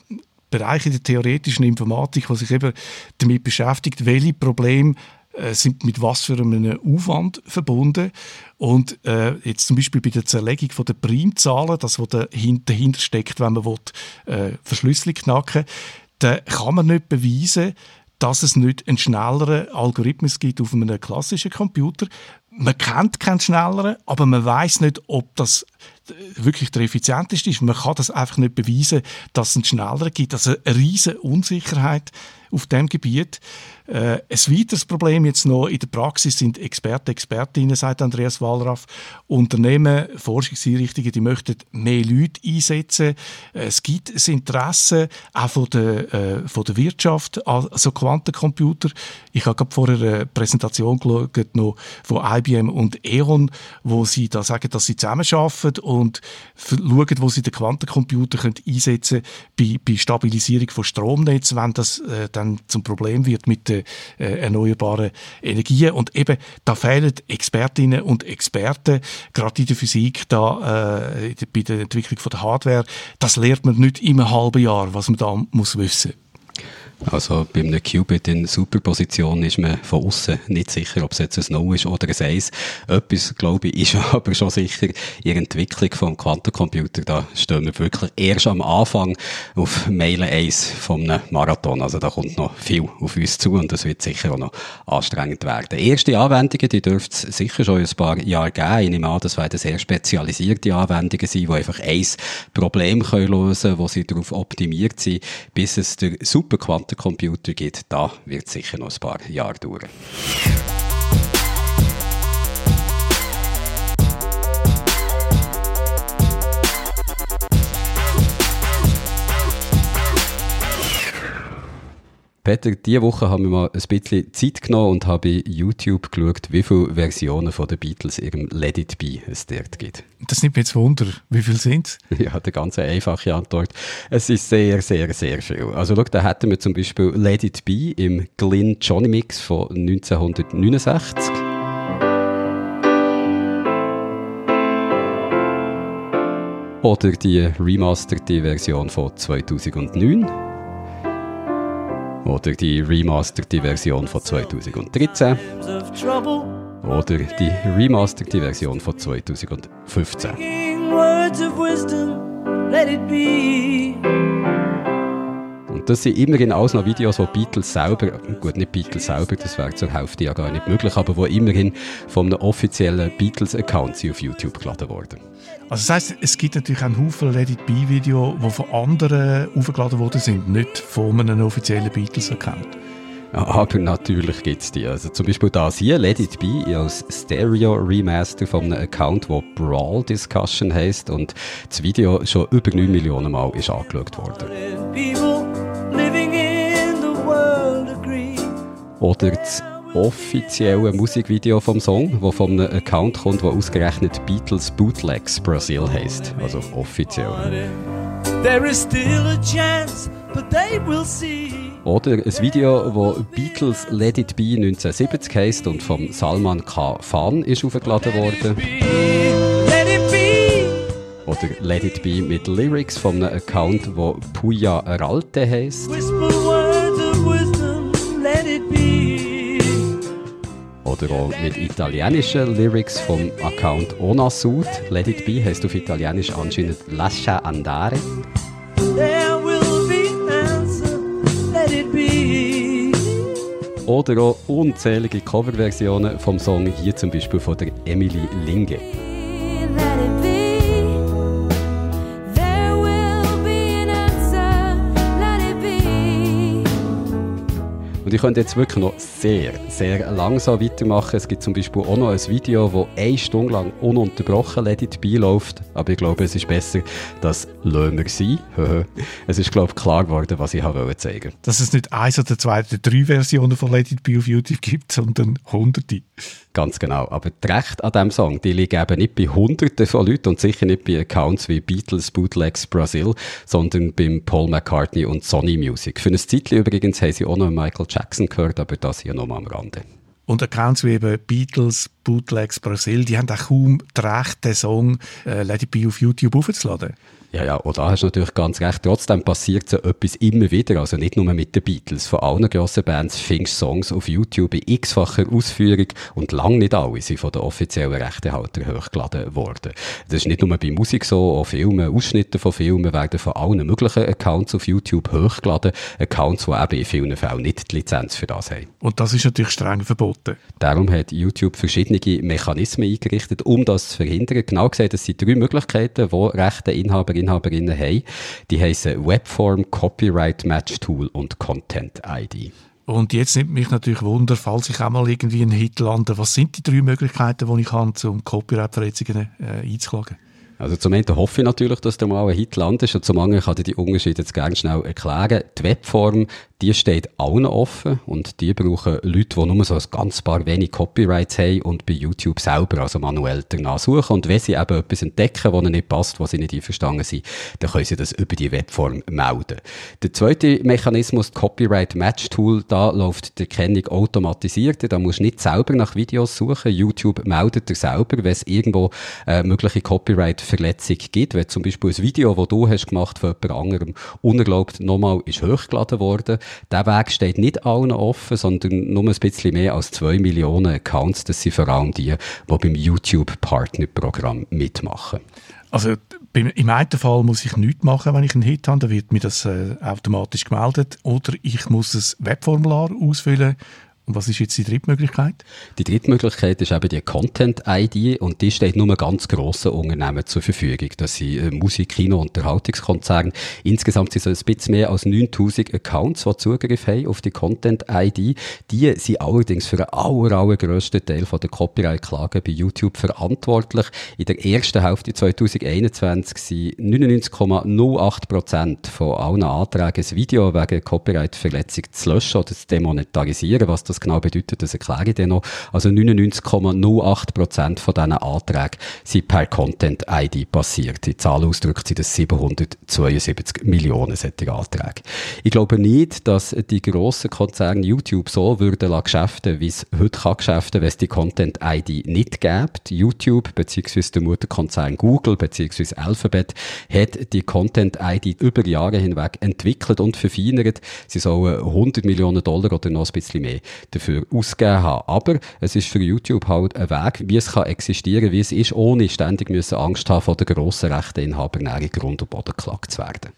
Bereich in der theoretischen Informatik, wo sich eben damit beschäftigt, welche Probleme äh, sind mit was für einem Aufwand verbunden. Und äh, jetzt zum Beispiel bei der Zerlegung von der Primzahlen, das was dahinter steckt, wenn man will, äh, Verschlüsselung knacken da kann man nicht beweisen, dass es nicht einen schnelleren Algorithmus gibt auf einem klassischen Computer. Man kennt keinen schnelleren, aber man weiß nicht, ob das wirklich der effizienteste ist. Man kann das einfach nicht beweisen, dass es einen schnelleren gibt. Also eine riesige Unsicherheit auf dem Gebiet. Äh, ein weiteres Problem jetzt noch in der Praxis sind Experten, Expertinnen, sagt Andreas Wallraff. Unternehmen, Forschungseinrichtungen, die möchten mehr Leute einsetzen. Äh, es gibt ein Interesse auch von der, äh, von der Wirtschaft an so Quantencomputer. Ich habe gerade vorher eine Präsentation geschaut, noch von IBM und E.ON, wo sie da sagen, dass sie zusammenarbeiten und schauen, wo sie den Quantencomputer können einsetzen können bei, bei Stabilisierung von Stromnetzen, wenn das äh, dann zum Problem wird mit den äh, erneuerbaren Energien. Und eben, da fehlen Expertinnen und Experten, gerade in der Physik, da, äh, bei der Entwicklung von der Hardware. Das lernt man nicht im halben Jahr, was man da muss wissen also bei einem Qubit in Superposition ist man von außen nicht sicher, ob es jetzt ein No ist oder ein Eis. Etwas, glaube ich, ist aber schon sicher, in der Entwicklung vom Quantencomputer, da stehen wir wirklich erst am Anfang auf Meile 1 vom Marathon. Also da kommt noch viel auf uns zu und das wird sicher auch noch anstrengend werden. Erste Anwendungen, die dürfte es sicher schon ein paar Jahre geben. Ich nehme an, das werden sehr spezialisierte Anwendungen sein, die einfach ein Problem können lösen können, wo sie darauf optimiert sind, bis es der Superquantencomputer Computer gibt, da wird sicher noch ein paar Jahre dauern. Peter, diese Woche haben wir mal ein bisschen Zeit genommen und habe bei YouTube geschaut, wie viele Versionen von den Beatles ihrem Let It Be es dort gibt. Das nimmt mich jetzt Wunder. Wie viele sind es? Ja, eine ganz einfache Antwort. Es ist sehr, sehr, sehr viel. Also schau, da hätten wir zum Beispiel Let It Be im Glyn Johnny Mix von 1969. Oder die remasterte Version von 2009. Oder die remasterte Version von 2013. Oder die remasterte Version von 2015. Und das sind immerhin alles noch Videos, wo Beatles selber, gut, nicht Beatles selber, das wäre zur Hälfte ja gar nicht möglich, aber wo immerhin von einem offiziellen Beatles-Account auf YouTube geladen worden. Also das heisst, es gibt natürlich einen Haufen Let It Be Video, die von anderen aufgeladen worden sind, nicht von einem offiziellen Beatles-Account. aber natürlich gibt es die. Also zum Beispiel das hier, Let It Be, als Stereo-Remaster von einem Account, der Brawl Discussion heisst und das Video schon über 9 Millionen Mal ist angeschaut worden. Oder das offizielle Musikvideo vom Song, wo von einem Account kommt, wo ausgerechnet Beatles Bootlegs Brasil heißt, also offiziell. Oder ein Video, wo Beatles Let It Be 1970 heisst und vom Salman K. Fan ist aufgeladen worden. Oder Let It Be mit Lyrics von einem Account, wo Puya Aralte heisst. oder auch mit italienischen Lyrics vom Account Ona Sud. Let It Be heißt auf Italienisch anscheinend Lascia Andare. Oder auch unzählige Coverversionen vom Song, hier zum Beispiel von der Emily Linge. Und ich könnte jetzt wirklich noch sehr, sehr langsam weitermachen. Es gibt zum Beispiel auch noch ein Video, das eine Stunde lang ununterbrochen Let It Be läuft. Aber ich glaube, es ist besser, das lassen wir sein. es ist, glaube ich, klar geworden, was ich habe zeigen wollte. Dass es nicht eins oder zwei oder drei Versionen von Let It auf YouTube gibt, sondern hunderte. Ganz genau. Aber die Rechte an diesem Song, die liegen eben nicht bei Hunderten von Leuten und sicher nicht bei Accounts wie Beatles, Bootlegs Brasil, sondern beim Paul McCartney und Sony Music. Für ein Zeitchen übrigens haben sie auch noch Michael Jackson gehört, aber das hier nochmal am Rande. Und Accounts wie eben Beatles, Bootlegs Brasil, die haben auch kaum die Rechte, den Song äh, Let It Be auf YouTube aufzuladen. Ja, ja, und da hast du natürlich ganz recht. Trotzdem passiert so etwas immer wieder. Also nicht nur mit den Beatles. Von allen grossen Bands findest Songs auf YouTube in x-facher Ausführung und lang nicht alle sind von den offiziellen Rechtehaltern hochgeladen worden. Das ist nicht nur bei Musik so, auch Filme, Ausschnitte von Filmen werden von allen möglichen Accounts auf YouTube hochgeladen. Accounts, die eben in vielen Fällen nicht die Lizenz für das haben. Und das ist natürlich streng verboten. Darum hat YouTube verschiedene Mechanismen eingerichtet, um das zu verhindern. Genau gesagt, es sind drei Möglichkeiten, wo Rechteinhaber Inhaberinnen haben. Die heißen Webform, Copyright Match Tool und Content ID. Und jetzt nimmt mich natürlich Wunder, falls ich auch mal irgendwie einen Hit lande, was sind die drei Möglichkeiten, die ich habe, um Copyright-Verletzungen äh, einzuklagen? Also zum einen hoffe ich natürlich, dass der mal ein Hit landet und zum anderen kann ich die Unterschiede jetzt gerne schnell erklären. Die Webform, die steht allen offen und die brauchen Leute, die nur so ein ganz paar wenig Copyrights haben und bei YouTube selber, also manuell danach suchen. Und wenn sie eben etwas entdecken, was ihnen nicht passt, was sie nicht einverstanden sind, dann können sie das über die Webform melden. Der zweite Mechanismus, Copyright Match Tool, da läuft die Erkennung automatisiert. Da musst du nicht selber nach Videos suchen. YouTube meldet dir selber, wenn es irgendwo äh, mögliche Copyright-Verletzung gibt. Wenn zum Beispiel ein Video, das du hast gemacht von jemand anderem, unerlaubt nochmal ist hochgeladen worden, der Weg steht nicht allen offen, sondern nur ein bisschen mehr als zwei Millionen Accounts. Das sind vor allem die, die beim YouTube-Partnerprogramm mitmachen. Also im einen Fall muss ich nichts machen, wenn ich einen Hit habe, dann wird mir das äh, automatisch gemeldet. Oder ich muss ein Webformular ausfüllen und was ist jetzt die dritte Möglichkeit? Die dritte Möglichkeit ist eben die Content-ID und die steht nur ganz grossen Unternehmen zur Verfügung. Das sind äh, Musik-, Kino- Unterhaltungskonzerne. Insgesamt sind es ein bisschen mehr als 9000 Accounts, die Zugriff haben auf die Content-ID. Die sind allerdings für den aller, allergrössten Teil der Copyright-Klagen bei YouTube verantwortlich. In der ersten Hälfte 2021 sind 99,08% von allen Anträgen, das Video wegen Copyright-Verletzung zu löschen oder zu demonetarisieren, was das das genau bedeutet, das erkläre ich dir noch. Also 99,08% von diesen Anträgen sind per Content-ID passiert. Die Zahl ausdrückt sie das 772 Millionen solche Anträge. Ich glaube nicht, dass die grossen Konzerne YouTube so würden geschäften, wie es heute kann geschäften, wenn es die Content-ID nicht gibt. YouTube bzw. der Mutterkonzern Google bzw. Alphabet hat die Content-ID über Jahre hinweg entwickelt und verfeinert. Sie sollen 100 Millionen Dollar oder noch ein bisschen mehr dafür ausgegeben haben. Aber es ist für YouTube halt ein Weg, wie es kann existieren, wie es ist, ohne ständig müssen Angst haben, von den grossen Rechteinhabern in Grund und Boden geklagt zu werden.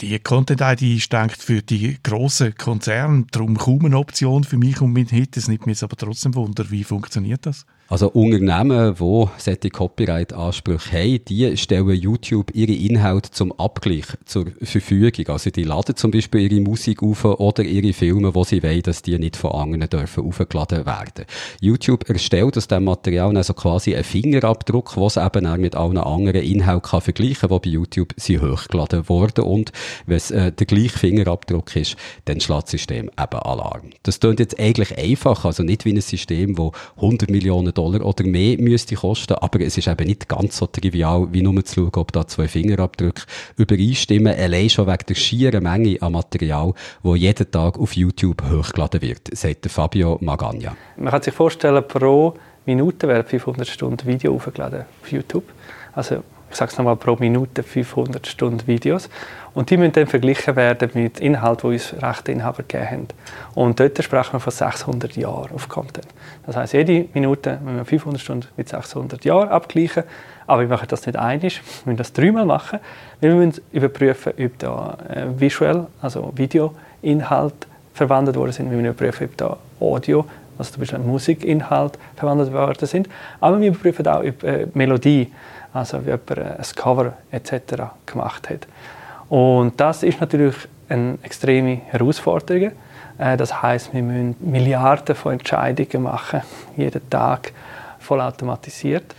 Die Content-ID ist denkt für die grossen Konzerne darum kaum eine Option für mich und mein Hit. Es nimmt mich aber trotzdem Wunder, wie funktioniert das? Also Unternehmen, die solche Copyright-Ansprüche haben, die stellen YouTube ihre Inhalte zum Abgleich zur Verfügung. Also die laden zum Beispiel ihre Musik auf oder ihre Filme, wo sie wollen, dass die nicht von anderen dürfen aufgeladen werden. YouTube erstellt aus diesem Material also quasi einen Fingerabdruck, was eben auch mit allen anderen Inhalten kann vergleichen kann, die bei YouTube sind hochgeladen wurden. Und wenn es äh, der gleiche Fingerabdruck ist, dann schlägt das System eben Alarm. Das klingt jetzt eigentlich einfach, also nicht wie ein System, das 100 Millionen Dollar oder mehr müsste kosten, aber es ist eben nicht ganz so trivial, wie nur zu schauen, ob da zwei Fingerabdrücke übereinstimmen, allein schon wegen der schieren Menge an Material, wo jeden Tag auf YouTube hochgeladen wird, sagt Fabio Magagna. Man kann sich vorstellen, pro Minute werden 500 Stunden Video aufgeladen auf YouTube. Also ich sage es nochmal, pro Minute 500 Stunden Videos. Und die müssen dann verglichen werden mit Inhalten, die uns Rechteinhaber gegeben haben. Und dort sprechen wir von 600 Jahren auf Content. Das heißt, jede Minute müssen wir 500 Stunden mit 600 Jahren abgleichen. Aber wir machen das nicht einig, wir müssen das dreimal machen. Wir müssen überprüfen, ob da äh, visuell, also Videoinhalt verwandelt worden sind. Wir überprüfen, ob da Audio, also zum Beispiel Musikinhalt verwandelt worden sind. Aber wir überprüfen auch äh, Melodie, also wie jemand ein Cover etc. gemacht hat. Und das ist natürlich eine extreme Herausforderung. Äh, das heißt, wir müssen Milliarden von Entscheidungen machen, jeden Tag vollautomatisiert.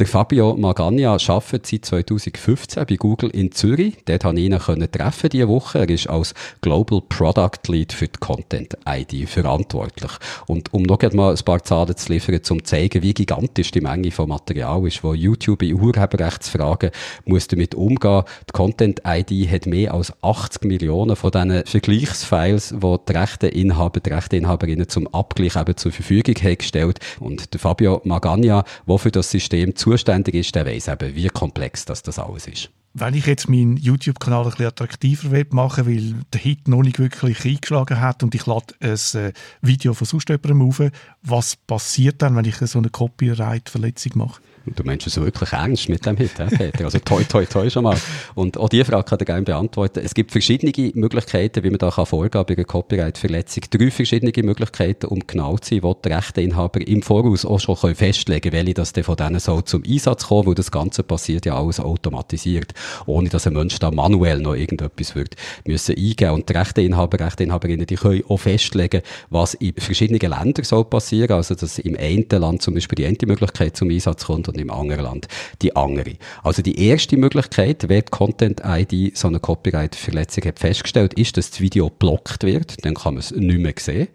Der Fabio Magagna arbeitet seit 2015 bei Google in Zürich. Dort konnte ich ihn treffen diese Woche. Er ist als Global Product Lead für die Content ID verantwortlich. Und um noch mal ein paar Zahlen zu liefern, um zu zeigen, wie gigantisch die Menge von Material ist, wo YouTube in Urheberrechtsfragen muss damit umgehen. Die Content ID hat mehr als 80 Millionen von diesen Vergleichsfiles, die die Rechteinhaber, die Rechteinhaberinnen zum Abgleich eben zur Verfügung haben gestellt. Und der Fabio Magagna, der für das System zuständig ist, der weiß eben, wie komplex das, das alles ist. Wenn ich jetzt meinen YouTube-Kanal ein bisschen attraktiver machen will, weil der Hit noch nicht wirklich eingeschlagen hat und ich lade ein äh, Video von sonst jemandem auf, was passiert dann, wenn ich so eine Copyright-Verletzung mache? Du meinst es wirklich ernst mit dem Hit, Peter? Also toi, toi, toi schon mal. Und auch diese Frage kann ich gerne beantworten. Es gibt verschiedene Möglichkeiten, wie man da kann vorgehen bei einer Copyright-Verletzung. Drei verschiedene Möglichkeiten, um genau zu sein, wo die Rechteinhaber im Voraus auch schon festlegen können, welche das von denen soll zum Einsatz kommen, weil das Ganze passiert ja alles automatisiert, ohne dass ein Mensch da manuell noch irgendetwas wird müssen eingeben. Und die Rechteinhaber, Rechteinhaberinnen, die können auch festlegen, was in verschiedenen Ländern soll passieren. Also, dass im einen Land zum Beispiel die eine Möglichkeit zum Einsatz kommt und im anderen Land die andere. Also die erste Möglichkeit, wer die Content-ID so eine Copyright-Verletzung hat festgestellt, ist, dass das Video blockt wird. Dann kann man es nicht mehr sehen.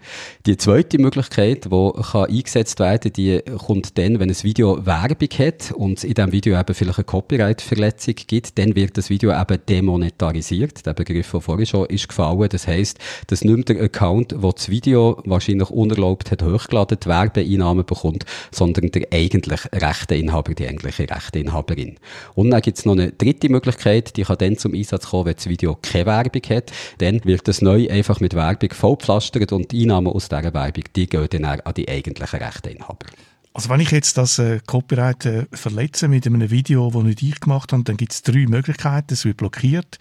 Die zweite Möglichkeit, die kann eingesetzt werden, die kommt dann, wenn ein Video Werbung hat und in diesem Video eben vielleicht eine Copyright-Verletzung gibt, dann wird das Video eben demonetarisiert. Der Begriff, der vorhin schon ist gefallen. Das heisst, das nimmt der Account, der das Video wahrscheinlich unerlaubt hat hochgeladen, die Werbeeinnahmen bekommt, sondern der eigentlich rechte Inhaber, die eigentliche Rechteinhaberin. Und dann gibt es noch eine dritte Möglichkeit, die kann dann zum Einsatz kommen, wenn das Video keine Werbung hat. Dann wird das neu einfach mit Werbung vollpflastert und die Einnahmen aus dieser Werbung, die gehen dann an die eigentlichen Rechteinhaber. Also wenn ich jetzt das äh, Copyright äh, verletze mit einem Video, das nicht ich gemacht habe, dann gibt es drei Möglichkeiten. Es wird blockiert,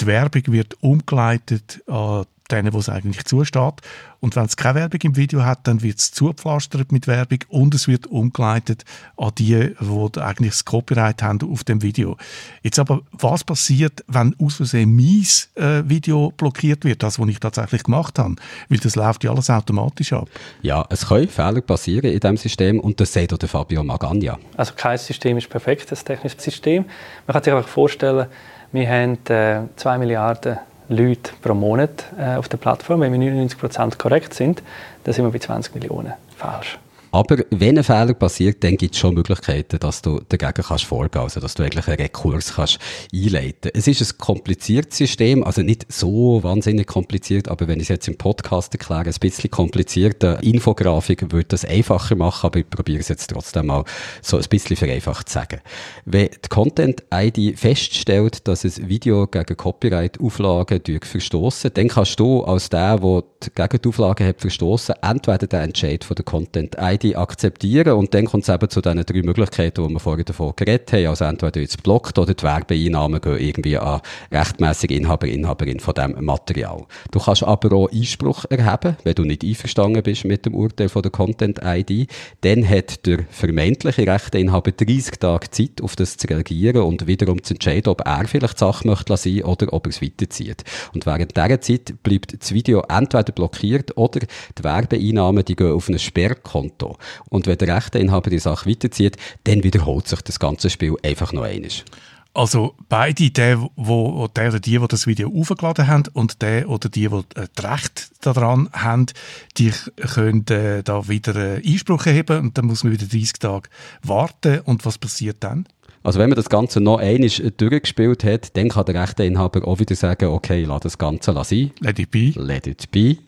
die Werbung wird umgeleitet an denen, wo es eigentlich zusteht. Und wenn es keine Werbung im Video hat, dann wird es zugepflastert mit Werbung und es wird umgeleitet an die, die eigentlich das Copyright haben auf dem Video. Jetzt aber, was passiert, wenn aus Versehen mein äh, Video blockiert wird, das, was ich tatsächlich gemacht habe? Weil das läuft ja alles automatisch ab. Ja, es können Fehler passieren in diesem System und das sagt auch der Fabio Magagna. Also kein System ist perfekt, das technische System. Man kann sich einfach vorstellen, wir haben äh, 2 Milliarden Leute pro Monat äh, auf der Plattform. Wenn wir 99% korrekt sind, dann sind wir bei 20 Millionen falsch. Aber wenn ein Fehler passiert, dann gibt es schon Möglichkeiten, dass du dagegen kannst vorgehen, also dass du eigentlich einen Rekurs kannst einleiten. Es ist ein kompliziertes System, also nicht so wahnsinnig kompliziert, aber wenn ich es jetzt im Podcast erkläre, ein bisschen komplizierter Infografik würde das einfacher machen, aber ich probiere es jetzt trotzdem mal so ein bisschen vereinfacht zu sagen. Wenn die Content-ID feststellt, dass ein Video gegen Copyright-Auflagen verstoßen, dann kannst du als der, der gegen die Auflagen hat verstoßen, entweder den Entscheid von der Content-ID beide akzeptieren und dann kommt es eben zu diesen drei Möglichkeiten, die wir vorher davon geredet haben. Also entweder jetzt blockt oder die Werbeeinnahmen gehen irgendwie an rechtmäßige Inhaber, Inhaberin von diesem Material. Du kannst aber auch Einspruch erheben, wenn du nicht einverstanden bist mit dem Urteil von der Content-ID. Dann hat der vermeintliche Rechteinhaber 30 Tage Zeit, auf das zu reagieren und wiederum zu entscheiden, ob er vielleicht die Sache möchte lassen oder ob er es weiterzieht. Und während dieser Zeit bleibt das Video entweder blockiert oder die Werbeeinnahmen, die gehen auf ein Sperrkonto. Und wenn der Rechteinhaber die Sache weiterzieht, dann wiederholt sich das ganze Spiel einfach noch einmal. Also beide, der, wo, der oder die, die das Video aufgeladen haben und der oder die, die äh, das Recht daran haben, die können äh, da wieder äh, Einspruch erheben und dann muss man wieder 30 Tage warten. Und was passiert dann? Also wenn man das Ganze noch einmal durchgespielt hat, dann kann der Rechteinhaber auch wieder sagen, okay, lass das Ganze sein. Let it be. Let it be.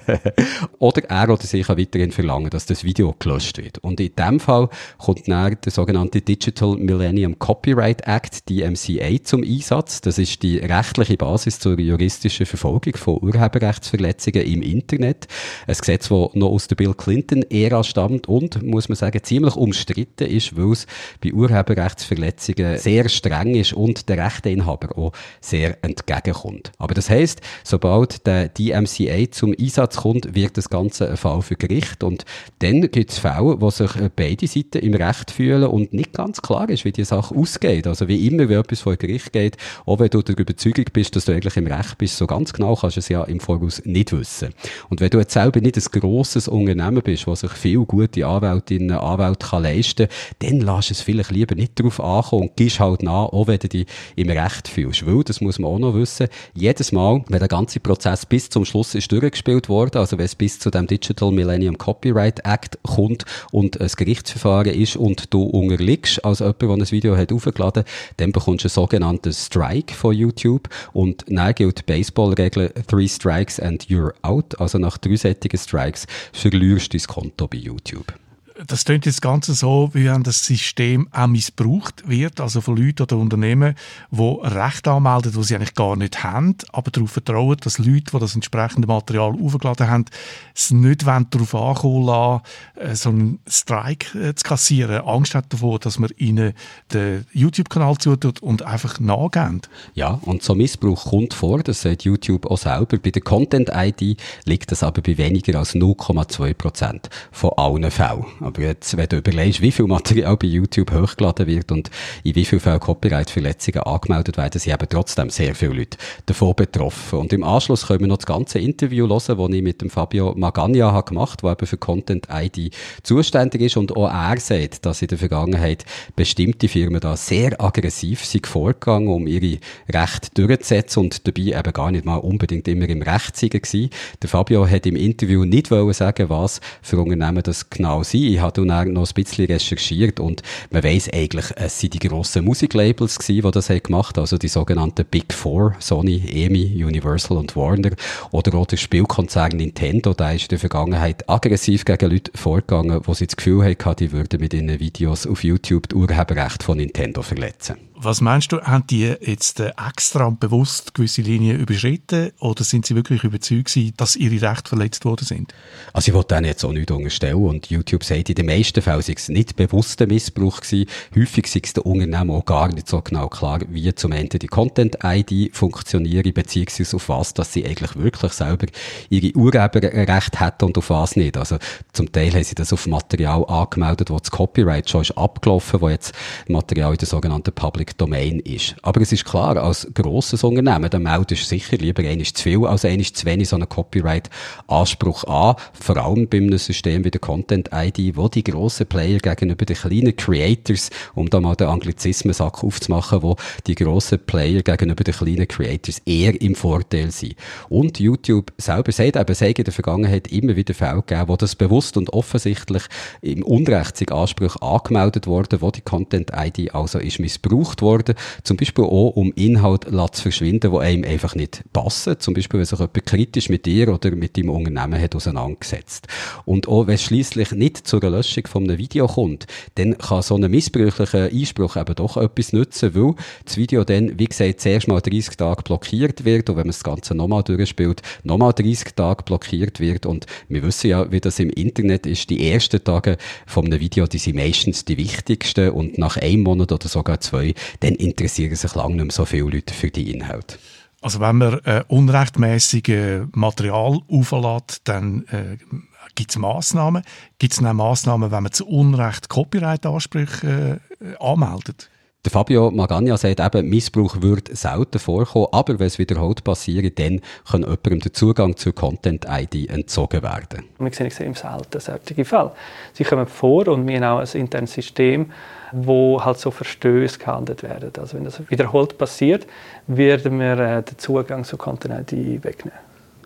oder er oder sie kann weiterhin verlangen, dass das Video gelöscht wird. Und in dem Fall kommt dann der sogenannte Digital Millennium Copyright Act, DMCA, zum Einsatz. Das ist die rechtliche Basis zur juristischen Verfolgung von Urheberrechtsverletzungen im Internet. Ein Gesetz, das noch aus der Bill Clinton-Ära stammt und, muss man sagen, ziemlich umstritten ist, weil es bei Urheberrechtsverletzungen sehr streng ist und der Rechteinhaber auch sehr entgegenkommt. Aber das heißt, sobald der DMCA zum Einsatz kommt, wird das Ganze ein Fall für Gericht und dann gibt es Fälle, wo sich beide Seiten im Recht fühlen und nicht ganz klar ist, wie die Sache ausgeht. Also wie immer, wenn etwas vor Gericht geht, auch wenn du der Überzeugung bist, dass du eigentlich im Recht bist, so ganz genau kannst du es ja im Voraus nicht wissen. Und wenn du jetzt selber nicht ein grosses Unternehmen bist, was sich viel gute Anwältinnen und Anwälte kann leisten kann, dann lass es vielleicht lieber nicht darauf ankommen und gehst halt nach, auch wenn du dich im Recht fühlst. Weil, das muss man auch noch wissen, jedes Mal, wenn der ganze Prozess bis zum Schluss ist durchgespielt worden, also wenn es bis zu dem Digital Millennium Copyright Act kommt und ein Gerichtsverfahren ist und du unterliegst als jemand, der ein Video hat aufgeladen, dann bekommst du einen sogenannten Strike von YouTube und dann gilt Baseball-Regel Three Strikes and you're out, also nach drei sättigen Strikes verlierst du dein Konto bei YouTube das klingt jetzt ganz so, wie wenn das System auch missbraucht wird, also von Leuten oder Unternehmen, die Recht anmelden, die sie eigentlich gar nicht haben, aber darauf vertrauen, dass Leute, die das entsprechende Material aufgeladen haben, es nicht darauf ankommen lassen, äh, so einen Strike äh, zu kassieren. Angst hat davor, dass man ihnen den YouTube-Kanal zutut und einfach nachgehen. Ja, und so Missbrauch kommt vor, das sagt YouTube auch selber. Bei der Content-ID liegt das aber bei weniger als 0,2 Prozent von allen Fällen. Aber jetzt, wenn du überlegst, wie viel Material bei YouTube hochgeladen wird und in wie vielen Fällen Copyright-Verletzungen angemeldet werden, sind eben trotzdem sehr viele Leute davon betroffen. Und im Anschluss können wir noch das ganze Interview hören, das ich mit dem Fabio Magagna habe gemacht, der eben für Content ID zuständig ist und auch er sagt, dass in der Vergangenheit bestimmte Firmen da sehr aggressiv sind vorgegangen, um ihre Rechte durchzusetzen und dabei eben gar nicht mal unbedingt immer im Recht gewesen. Der Fabio hat im Interview nicht wollen sagen, was für Unternehmen das genau sind habe dann noch ein bisschen recherchiert und man weiss eigentlich, es sind die grossen Musiklabels gewesen, die das haben gemacht also die sogenannten Big Four, Sony, EMI, Universal und Warner oder auch der Spielkonzern Nintendo, der ist in der Vergangenheit aggressiv gegen Leute vorgegangen, wo sie das Gefühl hatten, die würden mit ihren Videos auf YouTube die Urheberrechte von Nintendo verletzen. Was meinst du, haben die jetzt äh, extra und bewusst gewisse Linien überschritten oder sind sie wirklich überzeugt dass ihre Rechte verletzt worden sind? Also ich wollte denen jetzt auch nicht unterstellen und YouTube sagt, in den meisten Fällen sei es nicht bewusster Missbrauch gewesen. Häufig sei es den Unternehmen auch gar nicht so genau klar, wie zum Ende die Content-ID funktioniert, beziehungsweise auf was, dass sie eigentlich wirklich selber ihre Urheberrechte hätten und auf was nicht. Also zum Teil haben sie das auf Material angemeldet, wo das Copyright schon ist abgelaufen, wo jetzt Material in der sogenannten Public Domain ist. Aber es ist klar, als grosses Unternehmen, dann meldest du sicher lieber eines zu viel als eines zu wenig so einen Copyright-Anspruch an. Vor allem bei einem System wie der Content-ID, wo die grossen Player gegenüber den kleinen Creators, um da mal den Anglizismen-Sack aufzumachen, wo die grossen Player gegenüber den kleinen Creators eher im Vorteil sind. Und YouTube selber sagt eben, es in der Vergangenheit immer wieder Fälle gegeben, wo das bewusst und offensichtlich im Unrecht sind Ansprüche angemeldet worden, wo die Content-ID also ist missbraucht worden, zum Beispiel auch, um Inhalt zu verschwinden, die einem einfach nicht passen. Zum Beispiel, wenn sich jemand kritisch mit dir oder mit deinem Unternehmen hat auseinandergesetzt. Und auch wenn es schliesslich nicht zur Löschung von einem Video kommt, dann kann so ein missbräuchlicher Einspruch eben doch etwas nützen, weil das Video dann, wie gesagt, zuerst mal 30 Tage blockiert wird. Und wenn man das Ganze nochmal durchspielt, nochmal 30 Tage blockiert wird. Und wir wissen ja, wie das im Internet ist, die ersten Tage von einem Video, die sind meistens die wichtigsten. Und nach einem Monat oder sogar zwei dann interessieren sich lange nicht mehr so viele Leute für die Inhalte. Also wenn man äh, unrechtmäßige Material auflädt, dann äh, gibt es Massnahmen. Gibt es auch Massnahmen, wenn man zu Unrecht Copyright-Ansprüche äh, anmeldet? Der Fabio Magagna sagt eben, Missbrauch würde selten vorkommen, aber wenn es wiederholt passiert, dann kann jemandem der Zugang zur Content-ID entzogen werden. Wir sehen extrem selten solche Fälle. Sie kommen vor und wir haben auch ein internes System, wo halt so Verstöße gehandelt werden. Also wenn das wiederholt passiert, werden wir äh, den Zugang zur Content-ID wegnehmen.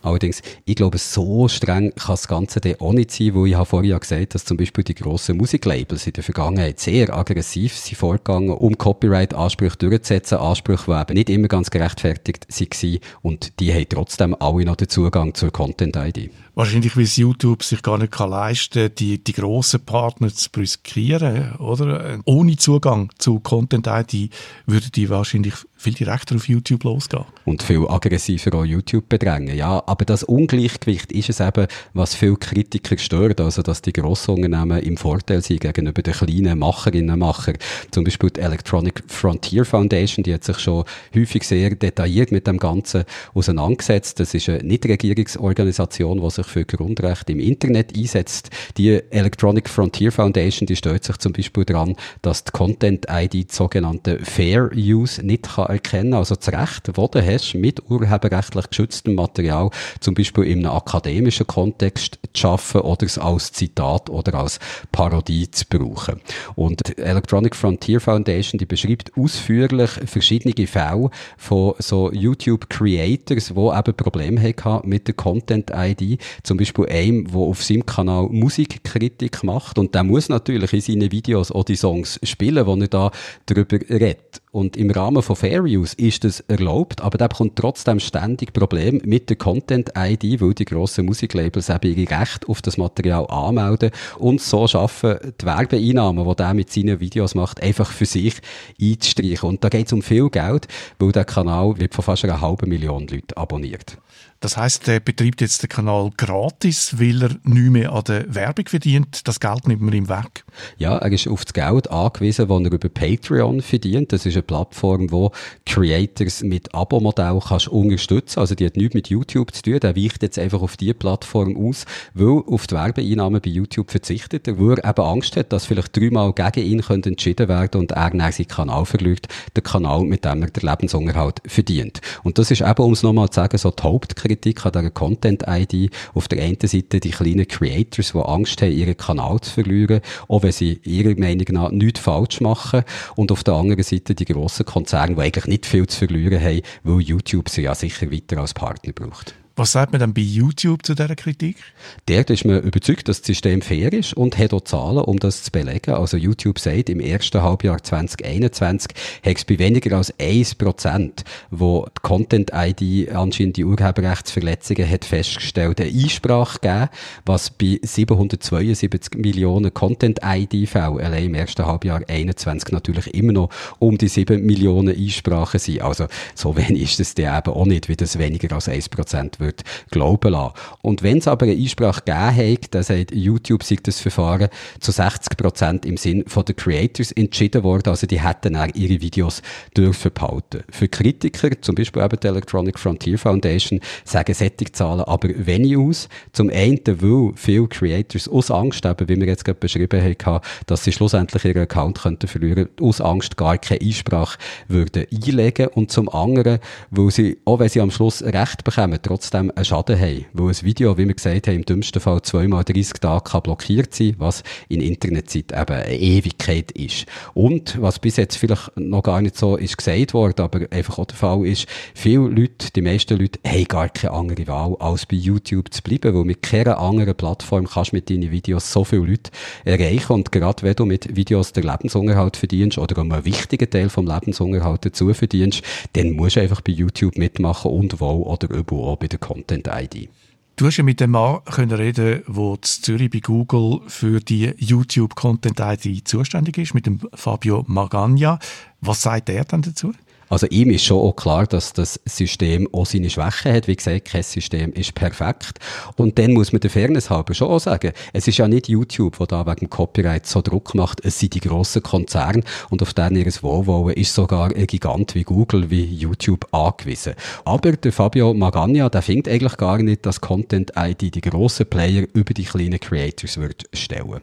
Allerdings, ich glaube, so streng kann das Ganze dann auch nicht sein, weil ich habe vorhin ja gesagt, dass zum Beispiel die grossen Musiklabels in der Vergangenheit sehr aggressiv sind vorgegangen, um Copyright-Ansprüche durchzusetzen, Ansprüche, die eben nicht immer ganz gerechtfertigt waren und die haben trotzdem alle noch den Zugang zur Content-ID. Wahrscheinlich, weil es YouTube sich gar nicht kann leisten die, die grossen Partner zu brüskieren, oder? Ohne Zugang zu Content-ID würden die wahrscheinlich viel direkter auf YouTube losgehen. Und viel aggressiver auch YouTube bedrängen, ja. Aber das Ungleichgewicht ist es eben, was viele Kritiker stört, also dass die Grossunternehmen im Vorteil sind gegenüber den kleinen Macherinnen und Machern. Zum Beispiel die Electronic Frontier Foundation, die hat sich schon häufig sehr detailliert mit dem Ganzen auseinandergesetzt. Das ist eine Nichtregierungsorganisation, die sich für Grundrechte im Internet einsetzt. Die Electronic Frontier Foundation, die stellt sich zum Beispiel daran, dass die Content-ID, die sogenannte Fair Use, nicht kann erkennen, also das Recht, das du hast, mit urheberrechtlich geschütztem Material, zum Beispiel in einem akademischen Kontext zu schaffen oder es als Zitat oder als Parodie zu brauchen. Und die Electronic Frontier Foundation, die beschreibt ausführlich verschiedene Fälle von so YouTube-Creators, die eben Probleme hatten mit der Content-ID. Zum Beispiel einem, der auf seinem Kanal Musikkritik macht und der muss natürlich in seinen Videos auch die Songs spielen, die er da darüber redet. Und im Rahmen von Fair Use ist das erlaubt, aber da bekommt trotzdem ständig Probleme mit der Content-ID, weil die grossen Musiklabels eben ihre Rechte auf das Material anmelden und so schaffen, die Werbeeinnahmen, die der mit seinen Videos macht, einfach für sich einzustreichen. Und da geht es um viel Geld, weil der Kanal wird von fast einer halben Million Leuten abonniert. Das heißt, er betreibt jetzt den Kanal gratis, weil er nicht mehr an der Werbung verdient. Das Geld nimmt man ihm weg. Ja, er ist auf das Geld angewiesen, das er über Patreon verdient. Das ist eine Plattform, wo Creators mit Abo-Modell kannst unterstützen. Also die hat nichts mit YouTube zu tun. Der weicht jetzt einfach auf diese Plattform aus, weil auf die Werbeeinnahmen bei YouTube verzichtet er, er eben Angst hat, dass vielleicht dreimal gegen ihn könnte entschieden werden und er dann seinen Kanal verliert, den Kanal, mit dem er den Lebensunterhalt verdient. Und das ist eben, um es nochmal zu sagen, so die Hauptkritik Kritik an dieser Content-ID. Auf der einen Seite die kleinen Creators, die Angst haben, ihren Kanal zu verlieren, auch wenn sie ihrer Meinung nach nichts falsch machen. Und auf der anderen Seite die grossen Konzerne, die eigentlich nicht viel zu verlieren haben, weil YouTube sie ja sicher weiter als Partner braucht. Was sagt man dann bei YouTube zu dieser Kritik? Dort ist man überzeugt, dass das System fair ist und hat auch Zahlen, um das zu belegen. Also YouTube sagt, im ersten Halbjahr 2021 hat es bei weniger als 1%, wo die Content-ID anscheinend die Urheberrechtsverletzungen hat festgestellt, eine Einsprache gegeben, was bei 772 Millionen Content-ID-Fällen allein im ersten Halbjahr 2021 natürlich immer noch um die 7 Millionen Einsprachen sind. Also so wenig ist es dann eben auch nicht, wie das weniger als 1% wird wird glauben lassen. Und wenn es aber eine Einsprache gegeben hat, dann sagt YouTube, sei das Verfahren zu 60 Prozent im Sinn von den Creators entschieden worden, also die hätten auch ihre Videos dürfen behalten. Für Kritiker, zum Beispiel eben die Electronic Frontier Foundation, sagen solche Zahlen aber wenig aus. Zum einen, weil viele Creators aus Angst, eben, wie wir jetzt gerade beschrieben haben, dass sie schlussendlich ihren Account könnten verlieren, aus Angst gar keine Einsprache würden einlegen und zum anderen, weil sie, auch wenn sie am Schluss Recht bekommen, trotzdem trotzdem einen Schaden haben. Weil ein Video, wie wir gesagt haben, im dümmsten Fall zweimal 30 Tage kann blockiert sein, was in Internetzeit eben eine Ewigkeit ist. Und, was bis jetzt vielleicht noch gar nicht so ist gesagt worden, aber einfach auch der Fall ist, viele Leute, die meisten Leute, haben gar keine andere Wahl, als bei YouTube zu bleiben, weil mit keiner anderen Plattform kannst du mit deinen Videos so viele Leute erreichen und gerade wenn du mit Videos den Lebensunterhalt verdienst oder einen wichtigen Teil vom Lebensunterhalt dazu verdienst, dann musst du einfach bei YouTube mitmachen und wo oder überall auch bei der Content ID. Du hast ja mit dem Mann können reden, in Zürich bei Google für die YouTube Content ID zuständig ist, mit dem Fabio Magagna. Was sagt er dann dazu? Also ihm ist schon auch klar, dass das System auch seine Schwächen hat. Wie gesagt, kein System ist perfekt. Und dann muss man der Fairness halber schon auch sagen, es ist ja nicht YouTube, wo da wegen Copyright so Druck macht, es sind die grossen Konzerne und auf denen ihres Wohlwollen ist sogar ein Gigant wie Google, wie YouTube angewiesen. Aber der Fabio Magagna, der findet eigentlich gar nicht, dass Content ID die grossen Player über die kleinen Creators wird stellen.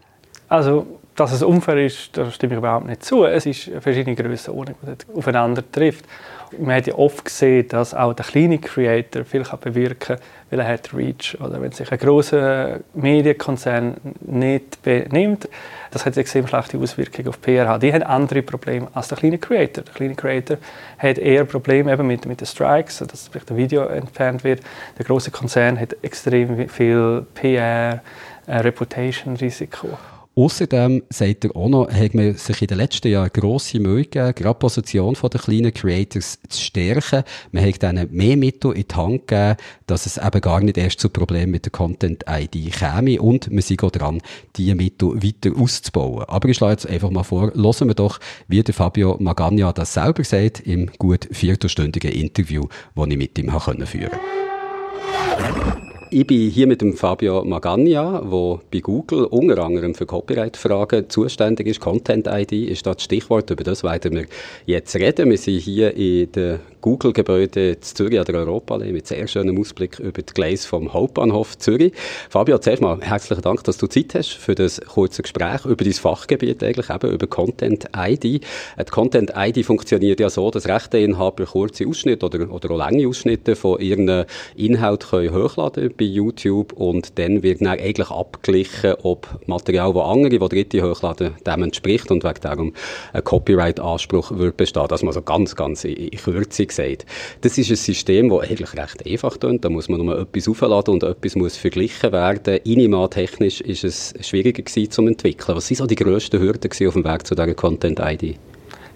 Also dass es unfair ist, da stimme ich überhaupt nicht zu. Es ist verschiedene Grössenordnungen, die aufeinander trifft. Man hat ja oft gesehen, dass auch der kleine Creator viel bewirken kann, weil er hat Reach. Oder wenn sich ein großer Medienkonzern nicht benimmt, das hat extrem schlechte Auswirkungen auf PRH. Die haben andere Probleme als der kleine Creator. Der kleine Creator hat eher Probleme eben mit, mit den Strikes, dass vielleicht ein Video entfernt wird. Der große Konzern hat extrem viel PR, äh, Reputation-Risiko. Außerdem sagt er auch noch, hat man sich in den letzten Jahren grosse Mühe gegeben, gerade die Position der kleinen Creators zu stärken. Man hat ihnen mehr Mittel in die Hand gegeben, dass es eben gar nicht erst zu Problemen mit der Content-ID käme und man sind auch dran, diese Mittel weiter auszubauen. Aber ich schlage jetzt einfach mal vor, hören wir doch, wie der Fabio Magagna das selber sagt im gut viertelstündigen Interview, das ich mit ihm führen konnte. Ich bin hier mit dem Fabio Magagna, der bei Google unter anderem für Copyright-Fragen zuständig ist. Content-ID ist das Stichwort, über das werden wir jetzt reden. Wir sind hier in der Google-Gebäude in Zürich an der Europaallee mit sehr schönem Ausblick über die Gleise vom Hauptbahnhof Zürich. Fabio, zuerst mal herzlichen Dank, dass du Zeit hast für das kurze Gespräch über dein Fachgebiet eigentlich, eben über Content-ID. Die Content-ID funktioniert ja so, dass Rechteinhaber kurze Ausschnitte oder, oder auch lange Ausschnitte von ihren Inhalten können hochladen bei YouTube und dann wird dann eigentlich abgeglichen, ob Material, das andere, die Dritte hochladen, dem entspricht und wegen darum ein Copyright-Anspruch wird bestehen. Das mal so ganz, ganz in Kürze gesagt. Das ist ein System, das eigentlich recht einfach klingt. Da muss man nur etwas aufladen und etwas muss verglichen werden. Inima-technisch ist es schwieriger gewesen zu entwickeln. Was sind so die grössten Hürden auf dem Weg zu dieser Content-ID?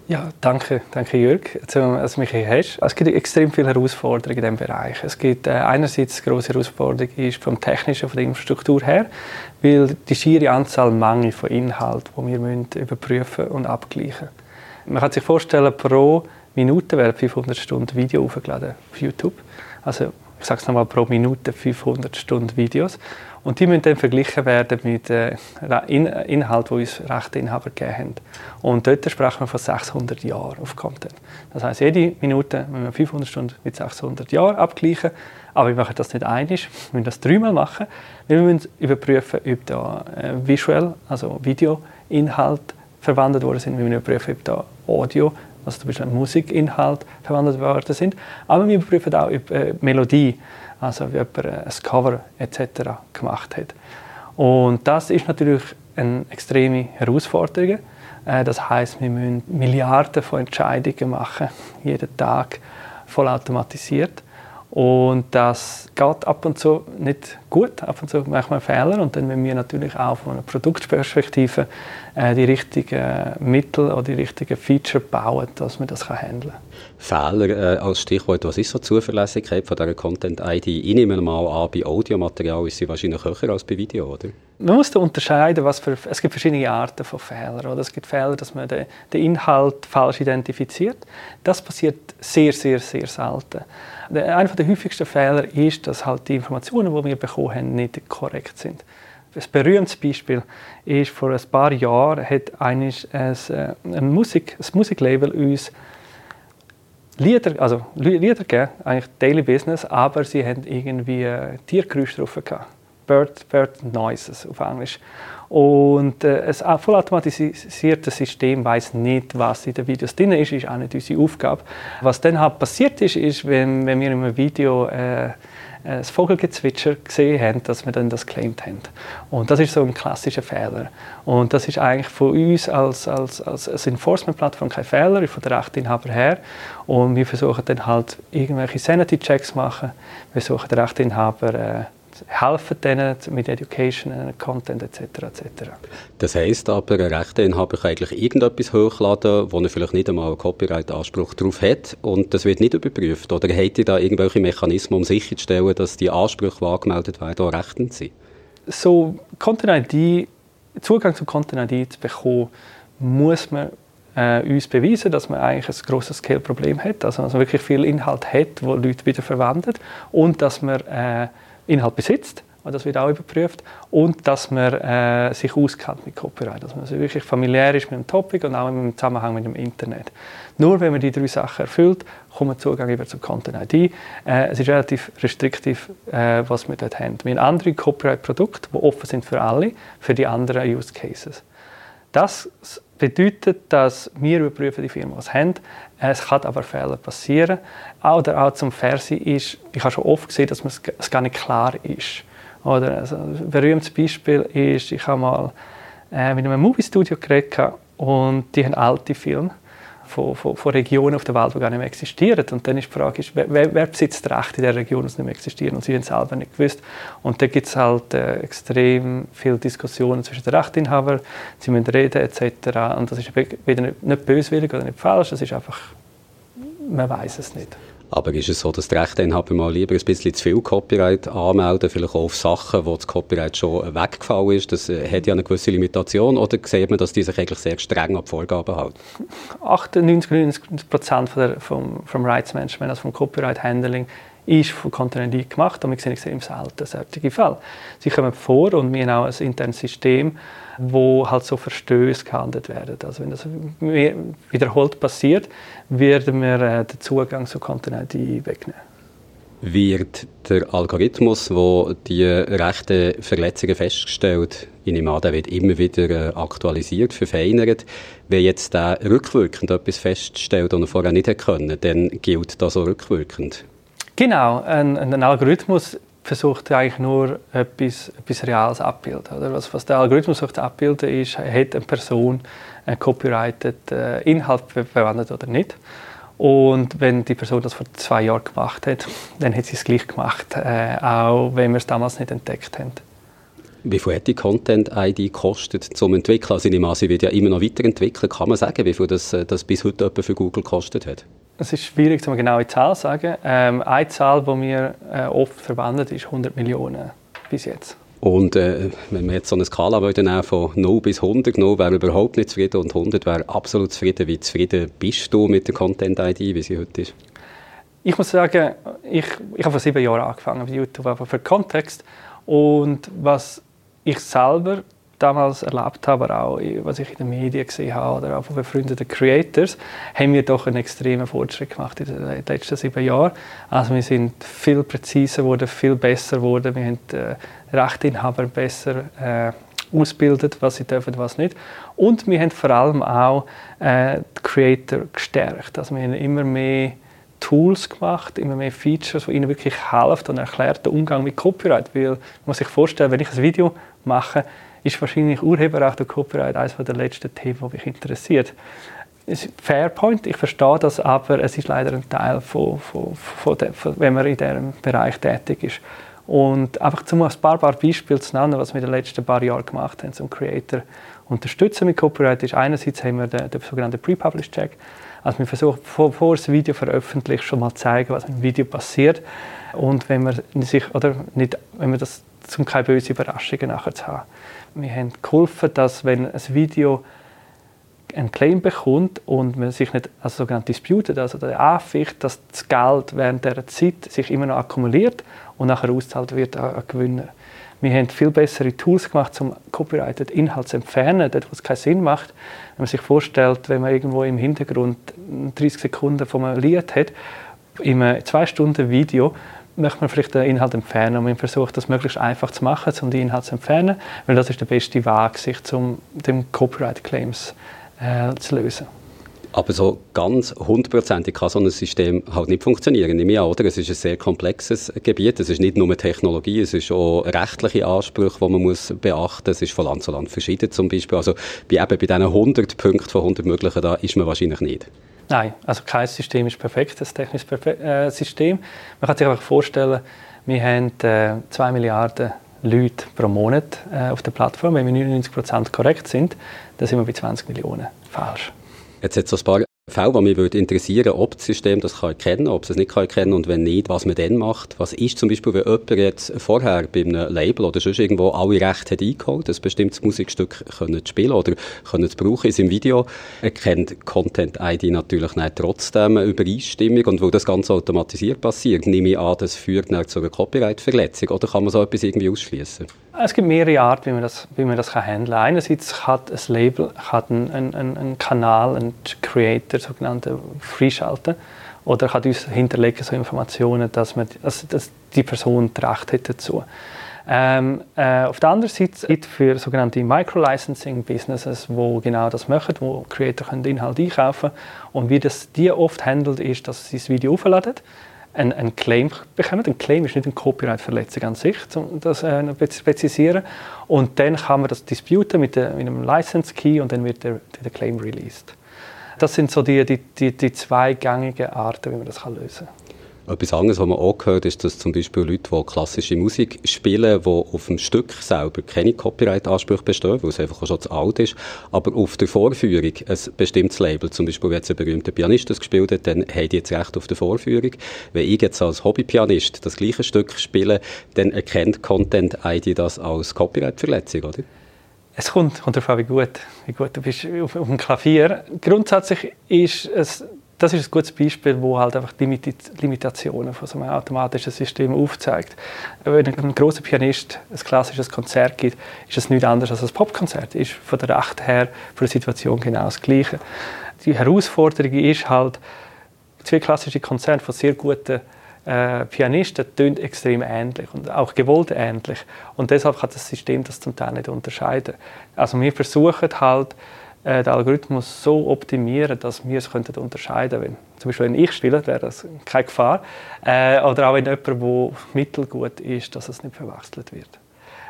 Ja, danke, danke Jörg, dass du mich hier hast. Es gibt extrem viele Herausforderungen in diesem Bereich. Es gibt äh, einerseits eine grosse Herausforderung ist vom technischen, von der Infrastruktur her, weil die schiere Anzahl Mangel von Inhalt, die wir müssen überprüfen und abgleichen. Man kann sich vorstellen, pro Minute werden 500 Stunden Video aufgeladen auf YouTube. Also ich sage es nochmal, pro Minute 500 Stunden Videos. Und die müssen dann verglichen werden mit äh, In Inhalten, die uns Rechteinhaber gegeben haben. Und dort sprechen wir von 600 Jahren auf Content. Das heißt, jede Minute müssen wir 500 Stunden mit 600 Jahren abgleichen. Aber wir machen das nicht einig, wir müssen das dreimal machen. Wir müssen überprüfen, ob da äh, visuell, also Videoinhalt verwendet worden sind. Wir müssen überprüfen, ob da Audio also zum Beispiel Musikinhalt verwendet worden sind. Aber wir überprüfen auch ob äh, Melodie, also wie jemand äh, ein Cover etc. gemacht hat. Und das ist natürlich eine extreme Herausforderung. Äh, das heißt, wir müssen Milliarden von Entscheidungen machen, jeden Tag vollautomatisiert. Und das geht ab und zu nicht gut, ab und zu machen wir Fehler und dann müssen wir natürlich auch von einer Produktperspektive äh, die richtigen Mittel oder die richtigen Feature bauen, dass man das handeln kann. Fehler äh, als Stichwort, was ist so die Zuverlässigkeit von dieser Content-ID? Ich nehme mal an, bei Audiomaterial ist sie wahrscheinlich höher als bei Video, oder? Man muss da unterscheiden, was für, es gibt verschiedene Arten von Fehlern. Oder? Es gibt Fehler, dass man den, den Inhalt falsch identifiziert. Das passiert sehr, sehr, sehr selten. Einer der häufigsten Fehler ist, dass halt die Informationen, die wir bekommen haben, nicht korrekt sind. Ein berühmtes Beispiel ist, vor ein paar Jahren hat ein, äh, ein, Musik, ein Musiklabel uns Lieder, also Lieder gegeben, eigentlich Daily Business, aber sie haben irgendwie äh, Tiergeräusche drauf gehabt. Bird, Bird Noises auf Englisch. Und äh, ein vollautomatisiertes System weiß nicht, was in den Videos drin ist, ist auch nicht unsere Aufgabe. Was dann halt passiert ist, ist, wenn, wenn wir in einem Video äh, das Vogelgezwitscher gesehen haben, dass wir dann das claimed haben. Und das ist so ein klassischer Fehler. Und das ist eigentlich von uns als, als, als, als Enforcement-Plattform kein Fehler, von der Rechteinhaber her. Und wir versuchen dann halt irgendwelche Sanity-Checks machen. Wir versuchen den Rechteinhaber äh, helfen denen mit Education, Content etc. etc. Das heisst aber, ein Rechteinhaber kann eigentlich irgendetwas hochladen, wo er vielleicht nicht einmal einen Copyright-Anspruch darauf hat und das wird nicht überprüft? Oder hat ihr da irgendwelche Mechanismen, um sicherzustellen, dass die Ansprüche, die angemeldet werden, auch rechtend sind? So, Content-ID, Zugang zu Content-ID zu bekommen, muss man äh, uns beweisen, dass man eigentlich ein grosses Scale-Problem hat, also, also wirklich viel Inhalt hat, wo Leute wieder verwenden und dass man äh, Inhalt besitzt, das wird auch überprüft, und dass man äh, sich auskennt mit Copyright, dass man also wirklich familiär ist mit dem Topic und auch im Zusammenhang mit dem Internet. Nur wenn man die drei Sachen erfüllt, kommt man Zugang über zum Content ID. Äh, es ist relativ restriktiv, äh, was wir dort haben. Wir haben andere Copyright-Produkte, die offen sind für alle, für die anderen Use Cases. Das bedeutet, dass wir überprüfen die Firmen, was haben. Es kann aber Fehler passieren. Oder auch zum Fersi ist, ich habe schon oft gesehen, dass es gar nicht klar ist. Oder also ein berühmtes Beispiel ist, ich habe mal äh, mit einem Movie-Studio geredet und die haben alte Filme von, von, von, Regionen auf der Welt, die gar nicht mehr existieren. Und dann ist die Frage, wer, wer besitzt Recht in der Region, die nicht mehr existieren? Und sie haben es selber nicht gewusst. Und da gibt es halt äh, extrem viele Diskussionen zwischen den Rechteinhabern, sie müssen reden etc. Und das ist weder nicht, nicht böswillig oder nicht falsch, das ist einfach, man weiß es nicht. Aber ist es so, dass die Rechteinhaber mal lieber ein bisschen zu viel Copyright anmelden, vielleicht auch auf Sachen, wo das Copyright schon weggefallen ist? Das äh, hat ja eine gewisse Limitation. Oder sieht man, dass die sich eigentlich sehr streng an die Vorgaben halten? 98, 99 Prozent vom, vom Rights Management, also vom Copyright Handling, ist von ID gemacht und wir sehen extrem selten solche Fälle. Sie kommen vor und wir haben auch ein internes System, wo halt so Verstöße gehandelt werden. Also wenn das wiederholt passiert, werden wir äh, den Zugang zu ID wegnehmen. Wird der Algorithmus, der die rechten Verletzungen feststellt, in dem der wird immer wieder äh, aktualisiert, verfeinert. Wenn jetzt der rückwirkend etwas feststellt, das er vorher nicht hätte können, dann gilt das auch rückwirkend. Genau, ein, ein Algorithmus versucht eigentlich nur etwas, etwas Reales abbilden. Oder? Was, was der Algorithmus versucht abbilden ist, hat eine Person einen copyrighted äh, Inhalt verwendet oder nicht. Und wenn die Person das vor zwei Jahren gemacht hat, dann hat sie es gleich gemacht, äh, auch wenn wir es damals nicht entdeckt haben. Wie viel hat die Content-ID gekostet zum Entwickeln? Also ich nehme wird ja immer noch weiterentwickelt. Kann man sagen, wie viel das, äh, das bis heute für Google gekostet hat? Es ist schwierig, eine genaue Zahl zu sagen. Ähm, eine Zahl, die wir äh, oft verwendet, ist 100 Millionen bis jetzt. Und äh, wenn wir jetzt so eine Skala nehmen von 0 bis 100, 0 wäre überhaupt nicht zufrieden und 100 wäre absolut zufrieden. Wie zufrieden bist du mit der Content-ID, wie sie heute ist? Ich muss sagen, ich, ich habe vor sieben Jahren angefangen mit YouTube, aber für Kontext. Und was ich selber damals erlebt habe, aber auch was ich in den Medien gesehen habe oder auch von befreundeten Creators, haben wir doch einen extremen Fortschritt gemacht in den letzten sieben Jahren. Also wir sind viel präziser geworden, viel besser geworden. Wir haben äh, Rechteinhaber besser äh, ausgebildet, was sie dürfen, was nicht. Und wir haben vor allem auch äh, die Creator gestärkt. Also wir haben immer mehr Tools gemacht, immer mehr Features, die ihnen wirklich helfen und erklärt den Umgang mit Copyright. Weil man muss sich vorstellen, wenn ich ein Video mache, ist wahrscheinlich Urheberrecht und Copyright eines der letzten Themen, die mich interessiert. Fairpoint, ich verstehe das, aber es ist leider ein Teil, von, von, von, von wenn man in diesem Bereich tätig ist. Und einfach zum ein paar, paar Beispiele zu nennen, was wir in den letzten paar Jahren gemacht haben, zum Creator unterstützen mit Copyright, ist einerseits haben wir den, den sogenannten Pre-Publish-Check. Also wir versuchen, bevor das Video veröffentlicht, schon mal zu zeigen, was im Video passiert. Und wenn man sich, oder nicht, wenn man das, um keine bösen Überraschungen nachher zu haben. Wir haben geholfen, dass wenn ein Video einen Claim bekommt und man sich nicht als sogenannt disputed, also der anficht, dass das Geld während dieser Zeit sich immer noch akkumuliert und nachher ausgezahlt wird an, Gewinner. Wir haben viel bessere Tools gemacht, um copyrighted Inhalt zu entfernen, dort wo es keinen Sinn macht. Wenn man sich vorstellt, wenn man irgendwo im Hintergrund 30 Sekunden von einem Lied hat, in einem 2 Stunden Video, möchte man vielleicht den Inhalt entfernen und man versucht, das möglichst einfach zu machen, um den Inhalt zu entfernen, weil das ist der beste Weg, sich zum dem Copyright Claims äh, zu lösen. Aber so ganz hundertprozentig kann so ein System halt nicht funktionieren, nehme ich an, oder? Es ist ein sehr komplexes Gebiet. Es ist nicht nur Technologie, es ist auch rechtliche Ansprüche, die man muss beachten muss. Es ist von Land zu Land verschieden zum Beispiel. Also bei, eben bei diesen 100 Punkten von 100 möglichen, da ist man wahrscheinlich nicht. Nein, also kein System ist perfekt, das technische Perfe äh, System. Man kann sich einfach vorstellen, wir haben äh, 2 Milliarden Leute pro Monat äh, auf der Plattform. Wenn wir 99% korrekt sind, dann sind wir bei 20 Millionen falsch. Jetzt hat es ein paar Fälle, die mich würde interessieren, ob das System das kann erkennen ob es es nicht kann erkennen und wenn nicht, was man dann macht. Was ist zum Beispiel, wenn jemand jetzt vorher bei einem Label oder sonst irgendwo alle Rechte hat eingeholt, ein bestimmtes Musikstück können zu spielen oder können zu brauchen in seinem Video, erkennt Content-ID natürlich nicht trotzdem Übereinstimmung und wo das Ganze automatisiert passiert, nehme ich an, das führt dann zu einer Copyright-Verletzung oder kann man so etwas irgendwie ausschließen? Es gibt mehrere Arten, wie man das, wie man das kann handeln kann. Einerseits hat ein Label hat einen, einen, einen Kanal, einen Creator, sogenannte freischalten oder kann uns hinterlegen so Informationen, dass, man, also, dass die Person das Recht hat dazu. Ähm, äh, auf der anderen Seite gibt es für sogenannte Micro-Licensing-Businesses, wo genau das machen, wo Creator können Inhalt einkaufen und wie das die oft handelt, ist, dass sie das Video aufladen einen, einen Claim bekommen. Ein Claim ist nicht eine Copyright-Verletzung an sich, um das äh, zu präzisieren. Und dann kann man das disputen mit, der, mit einem License-Key und dann wird der, der Claim released. Das sind so die, die, die, die zwei gängigen Arten, wie man das lösen kann. Etwas anderes, was man auch gehört, ist, dass zum Beispiel Leute, die klassische Musik spielen, die auf dem Stück selber keine Copyright-Ansprüche bestehen, weil es einfach schon zu alt ist, aber auf der Vorführung ein bestimmtes Label, zum Beispiel wenn jetzt ein berühmter Pianist das gespielt hat, dann haben die jetzt Recht auf die Vorführung. Wenn ich jetzt als Hobbypianist das gleiche Stück spiele, dann erkennt Content-ID das als Copyright-Verletzung, oder? Es kommt, kommt darauf an, wie gut, wie gut du bist auf, auf dem Klavier. Grundsätzlich ist es das ist ein gutes Beispiel, wo halt einfach die Limitationen von so einem automatischen System aufzeigt. Wenn ein großer Pianist ein klassisches Konzert gibt, ist es nichts anderes als ein Popkonzert. Ist von der Recht her, von der Situation genau das Gleiche. Die Herausforderung ist halt, zwei klassische Konzerte von sehr guten äh, Pianisten tönt extrem ähnlich und auch gewollt ähnlich. Und deshalb kann das System das zum Teil nicht unterscheiden. Also wir versuchen halt, äh, den Algorithmus so optimieren, dass wir es könnten unterscheiden könnten. Zum Beispiel, wenn ich spiele, wäre das keine Gefahr. Äh, oder auch wenn jemand, der mittelgut ist, dass es nicht verwechselt wird.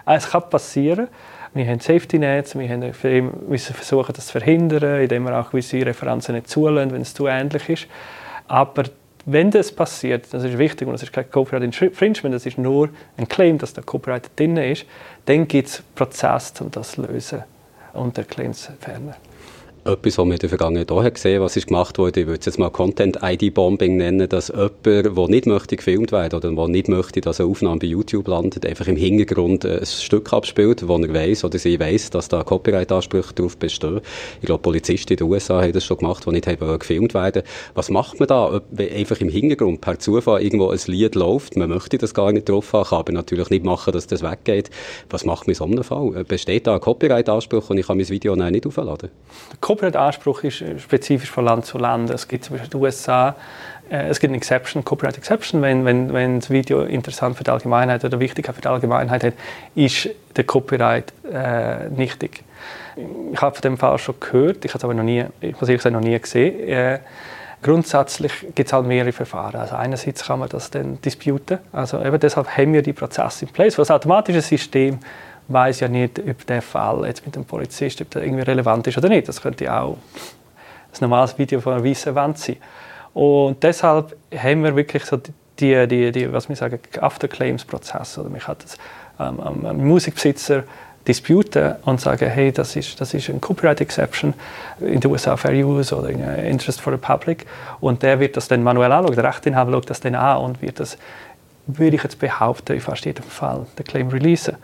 Äh, es kann passieren. Wir haben Safety Nets, wir müssen versuchen, das zu verhindern, indem wir auch gewisse Referenzen nicht zulassen, wenn es zu ähnlich ist. Aber wenn das passiert, das ist wichtig und das ist kein Copyright Infringement, das ist nur ein Claim, dass der Copyright drin ist, dann gibt es Prozesse, um das zu lösen und der Claims ferner etwas, was wir in der Vergangenheit auch gesehen was ist gemacht wurde, ich würde es jetzt mal Content-ID-Bombing nennen, dass jemand, der nicht möchte gefilmt werden oder der nicht möchte, dass eine Aufnahme bei YouTube landet, einfach im Hintergrund ein Stück abspielt, wo er weiß oder sie weiß, dass da Copyright-Ansprüche darauf bestehen. Ich glaube, Polizisten in den USA haben das schon gemacht, die nicht haben gefilmt werden. Was macht man da, wenn einfach im Hintergrund per Zufall irgendwo ein Lied läuft, man möchte das gar nicht drauf haben, kann aber natürlich nicht machen, dass das weggeht. Was macht man in so einem Fall? Besteht da ein Copyright-Anspruch und ich kann mein Video nicht aufladen? Copyright-Anspruch ist äh, spezifisch von Land zu Land. Es gibt zum Beispiel in den USA äh, es gibt eine Exception, Copyright Exception, wenn, wenn, wenn das Video interessant für die Allgemeinheit oder Wichtigkeit für die Allgemeinheit hat, ist der Copyright äh, nichtig. Ich habe von dem Fall schon gehört, ich habe es aber noch nie, ich muss ehrlich sagen, noch nie gesehen. Äh, grundsätzlich gibt es halt mehrere Verfahren. Also einerseits kann man das dann disputen, also eben deshalb haben wir die Prozesse in place, weil das automatische System weiß ja nicht, ob der Fall jetzt mit dem Polizist ob der irgendwie relevant ist oder nicht. Das könnte auch ein normales Video von einer weißen Wand sein. Und deshalb haben wir wirklich so die, die, die was wir sagen, After-Claims-Prozess. Oder man kann das ähm, ähm, Musikbesitzer disputen und sagen, hey, das ist, das ist ein Copyright Exception in den USA Fair Use oder Interest for the Public und der wird das dann manuell anschauen, der Rechteinhaber schaut das dann an und wird das, würde ich jetzt behaupten, in fast jedem Fall den Claim releasen.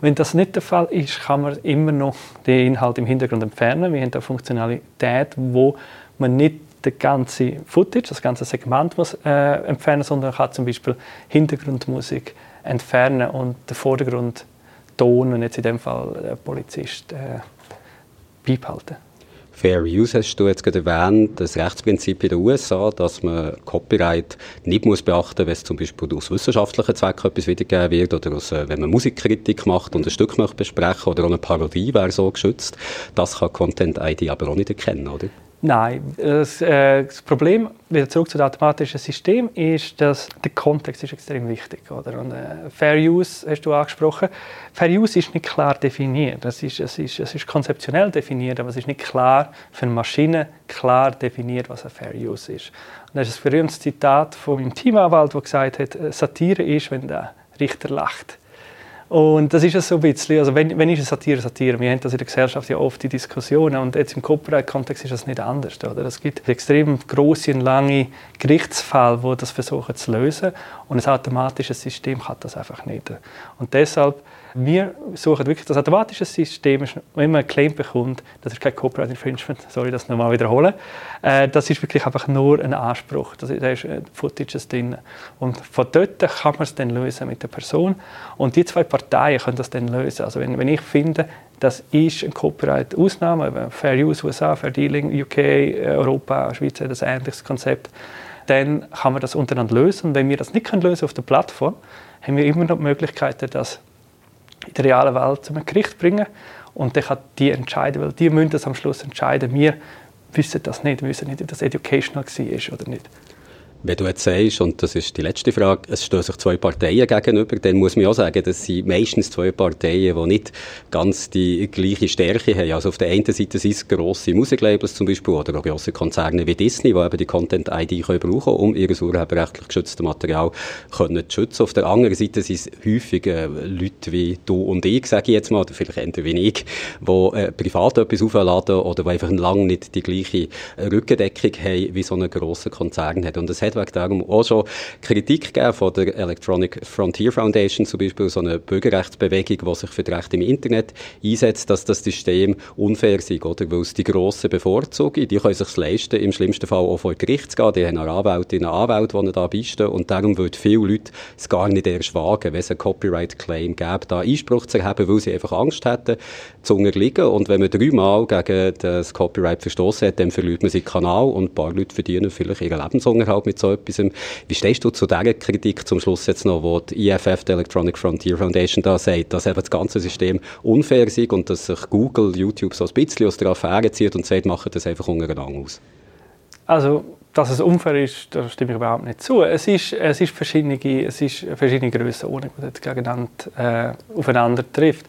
Wenn das nicht der Fall ist, kann man immer noch den Inhalt im Hintergrund entfernen. Wir haben eine Funktionalität, wo man nicht das ganze Footage, das ganze Segment muss, äh, entfernen, sondern kann zum Beispiel Hintergrundmusik entfernen und den Vordergrund Ton und jetzt in dem Fall der Polizist äh, beibehalten. Fair Use hast du jetzt gerade erwähnt, das Rechtsprinzip in den USA, dass man Copyright nicht muss beachten, wenn es zum Beispiel aus wissenschaftlichen Zwecken etwas wiedergegeben wird oder aus, äh, wenn man Musikkritik macht und ein Stück möchte besprechen oder auch eine Parodie wäre so geschützt. Das kann Content ID aber auch nicht erkennen, oder? Nein, das, äh, das, Problem, wieder zurück zu dem automatischen System, ist, dass der Kontext ist extrem wichtig ist. Äh, Fair Use hast du angesprochen. Fair Use ist nicht klar definiert. Es ist, es, ist, es ist konzeptionell definiert, aber es ist nicht klar für eine Maschine klar definiert, was ein Fair Use ist. Und das ist ein berühmtes Zitat von meinem Teamanwalt, der gesagt hat, äh, Satire ist, wenn der Richter lacht. Und das ist es so ein bisschen, also wenn, wenn ist es Satire, Satire, wir haben das in der Gesellschaft ja oft die Diskussionen und jetzt im Copyright-Kontext ist das nicht anders. Oder? Es gibt extrem große und lange Gerichtsfälle, die das versuchen zu lösen und ein automatisches System kann das einfach nicht. Und deshalb wir suchen wirklich das automatische System, wenn man einen Claim bekommt, das ist kein Copyright Infringement, sorry, das nochmal wiederholen, äh, das ist wirklich einfach nur ein Anspruch, da ist äh, Footage drin. Und von dort kann man es dann lösen mit der Person und die zwei Parteien können das dann lösen. Also wenn, wenn ich finde, das ist eine Copyright-Ausnahme, Fair Use USA, Fair Dealing UK, Europa, Schweiz hat ein ähnliches Konzept, dann kann man das untereinander lösen. Und wenn wir das nicht können lösen auf der Plattform, haben wir immer noch die Möglichkeit, das in der realen Welt zum Gericht bringen und dann kann die entscheiden, weil die müssen das am Schluss entscheiden. Wir wissen das nicht, wir wissen nicht, ob das educational war oder nicht. Wenn du jetzt sagst, und das ist die letzte Frage, es stehen sich zwei Parteien gegenüber, dann muss man auch sagen, das sind meistens zwei Parteien, die nicht ganz die gleiche Stärke haben. Also auf der einen Seite sind es grosse Musiklabels zum Beispiel oder auch grosse Konzerne wie Disney, die eben die Content-ID können brauchen um ihr urheberrechtlich geschütztes Material können zu schützen. Auf der anderen Seite sind es häufig äh, Leute wie du und ich, sage ich jetzt mal, oder vielleicht eher wie ich, die äh, privat etwas aufladen oder die einfach lange nicht die gleiche Rückendeckung haben, wie so ein grosser Konzern hat. Und das hat wegen darum auch schon Kritik gegeben von der Electronic Frontier Foundation, zum Beispiel so eine Bürgerrechtsbewegung, die sich für die Rechte im Internet einsetzt, dass das System unfair ist, oder? Weil es die Grossen bevorzugen, die können sich leisten, im schlimmsten Fall auch vor Gericht zu gehen, die haben eine Anwältin, einen Anwalt, die da beistehen und darum würden viele Leute es gar nicht erst wagen, wenn es einen Copyright-Claim gäbe, da Einspruch zu erheben, weil sie einfach Angst hätten, zu unterliegen. Und wenn man dreimal gegen das Copyright verstoßen hat, dann verliert man seinen Kanal und ein paar Leute verdienen vielleicht ihren Lebensunterhalt mit so etwas. Wie stehst du zu dieser Kritik zum Schluss jetzt noch, wo die EFF, die Electronic Frontier Foundation, da sagt, dass eben das ganze System unfair ist und dass sich Google, YouTube so ein bisschen aus der Affäre zieht und sagt, machen das einfach untereinander aus? Also, dass es unfair ist, da stimme ich überhaupt nicht zu. Es ist, es ist verschiedene, es ist verschiedene Grössenordnungen, die jetzt gegeneinander äh, aufeinander trifft.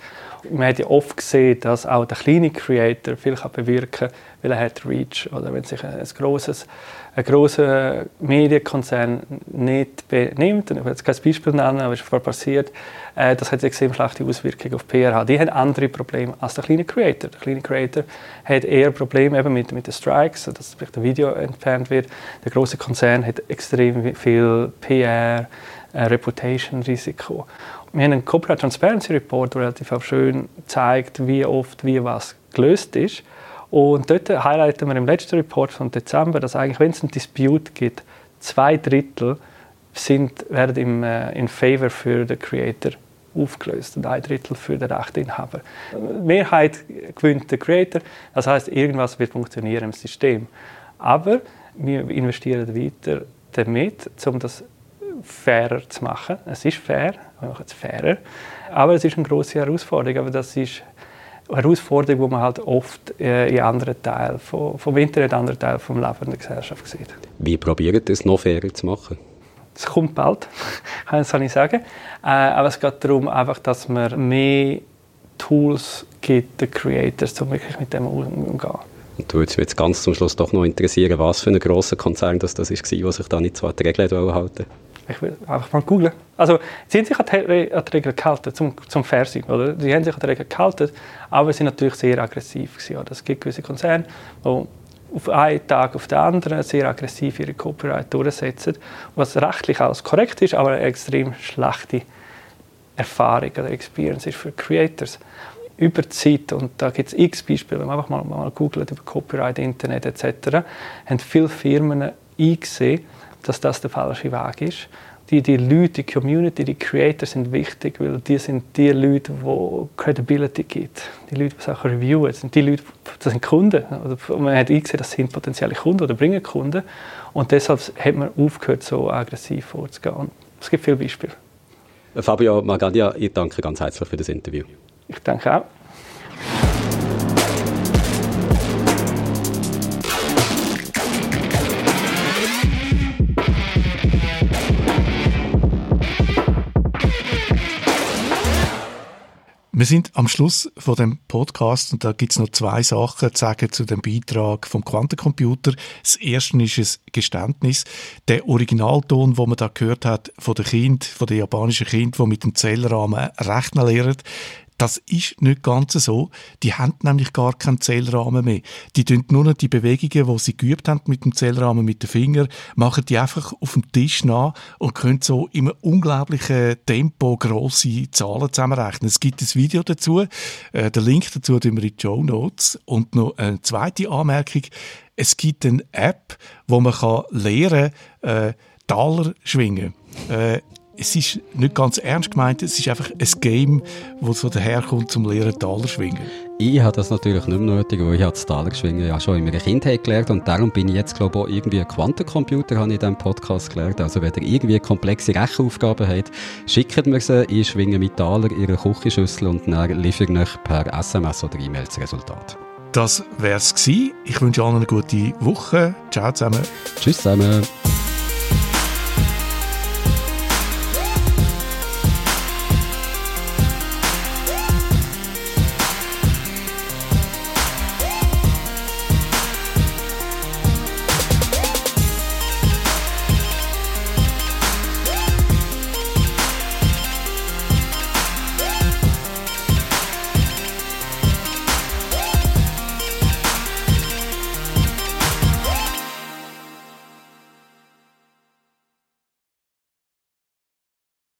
Man hat ja oft gesehen, dass auch der kleine Creator viel bewirken kann, weil er hat Reach. Oder wenn sich ein, ein grosses ein grosser Medienkonzern nicht benimmt, ich will jetzt kein Beispiel nennen, aber es ist vorher passiert, äh, das hat extrem schlechte Auswirkungen auf PRH. Die haben andere Probleme als der kleine Creator. Der kleine Creator hat eher Probleme eben mit, mit den Strikes, dass vielleicht ein Video entfernt wird. Der große Konzern hat extrem viel PR, äh, Reputation-Risiko. Wir haben einen Corporate Transparency Report, der relativ schön zeigt, wie oft wie was gelöst ist. Und dort highlighten wir im letzten Report von Dezember, dass eigentlich, wenn es einen Dispute gibt, zwei Drittel sind, werden im, äh, in favor für den Creator aufgelöst und ein Drittel für den Rechteinhaber. Die Mehrheit gewinnt der Creator, das heißt, irgendwas wird funktionieren im System. Aber wir investieren weiter damit, um das fairer zu machen. Es ist fair, wir machen es fairer, aber es ist eine große Herausforderung. Aber das ist Herausforderung, die man halt oft äh, in anderen Teilen vom, vom Internet, anderen Teilen vom Leben der Gesellschaft sieht. Wie probiert es noch fairer zu machen? Es kommt bald, kann ich sagen. Äh, aber es geht darum, einfach, dass man mehr Tools gibt, den Creators, um wirklich mit dem umzugehen. Und würde jetzt ganz zum Schluss doch noch interessieren, was für ein grosser Konzern das, das war, der sich da nicht so an die Regeln halten ich will einfach mal googeln. Also, sie haben sich an die, an die Regeln gehalten, zum, zum Fernsehen, oder? Sie haben sich an die Regeln gehalten, aber sie sind natürlich sehr aggressiv? Es gibt gewisse Konzerne, die auf einen Tag auf den anderen sehr aggressiv ihre Copyright durchsetzen, was rechtlich alles korrekt ist, aber eine extrem schlechte Erfahrung oder Experience ist für Creators. Über die Zeit, und da gibt es x Beispiele, wenn man einfach mal, mal googelt über Copyright, Internet etc., haben viele Firmen eingesehen, dass das der falsche Weg ist. Die, die Leute, die Community, die Creators sind wichtig, weil die sind die Leute, die Credibility geben. Die Leute, die Sachen reviewen, das sind die Leute, das sind Kunden. man hat eingesehen, das sind potenzielle Kunden oder bringen Kunden. Und deshalb hat man aufgehört, so aggressiv vorzugehen. Und es gibt viele Beispiele. Fabio Magadia, ich danke ganz herzlich für das Interview. Ich danke auch. Wir sind am Schluss von dem Podcast und da gibt es noch zwei Sachen zu sagen zu dem Beitrag vom Quantencomputer. Das erste ist ein Geständnis. Der Originalton, wo man da gehört hat von den Kind, von den japanischen Kind, die mit dem Zellrahmen rechnen lernen, das ist nicht ganz so. Die haben nämlich gar keinen Zählrahmen mehr. Die tun nur noch die Bewegungen, die sie geübt haben mit dem Zählrahmen, mit den Fingern, machen die einfach auf dem Tisch nach und können so in einem unglaublichen Tempo grosse Zahlen zusammenrechnen. Es gibt ein Video dazu. Äh, den Link dazu tun wir in die Show Notes. Und noch eine zweite Anmerkung. Es gibt eine App, wo man lernen kann, äh, Taler schwingen. Äh, es ist nicht ganz ernst gemeint, es ist einfach ein Game, das so daherkommt zum Lehren Taler schwingen. Ich habe das natürlich nicht mehr nötig, weil ich das Taler schwingen ja schon in meiner Kindheit gelernt und darum bin ich jetzt glaube ich auch irgendwie ein Quantencomputer, habe ich in diesem Podcast gelernt. Also wenn ihr irgendwie komplexe Rechenaufgaben habt, schickt mir sie, ich schwinge mit Taler in ihre Küchenschüssel und dann liefere ich per SMS oder E-Mail das Resultat. Das wär's gewesen. Ich wünsche allen eine gute Woche. Ciao zusammen. Tschüss zusammen.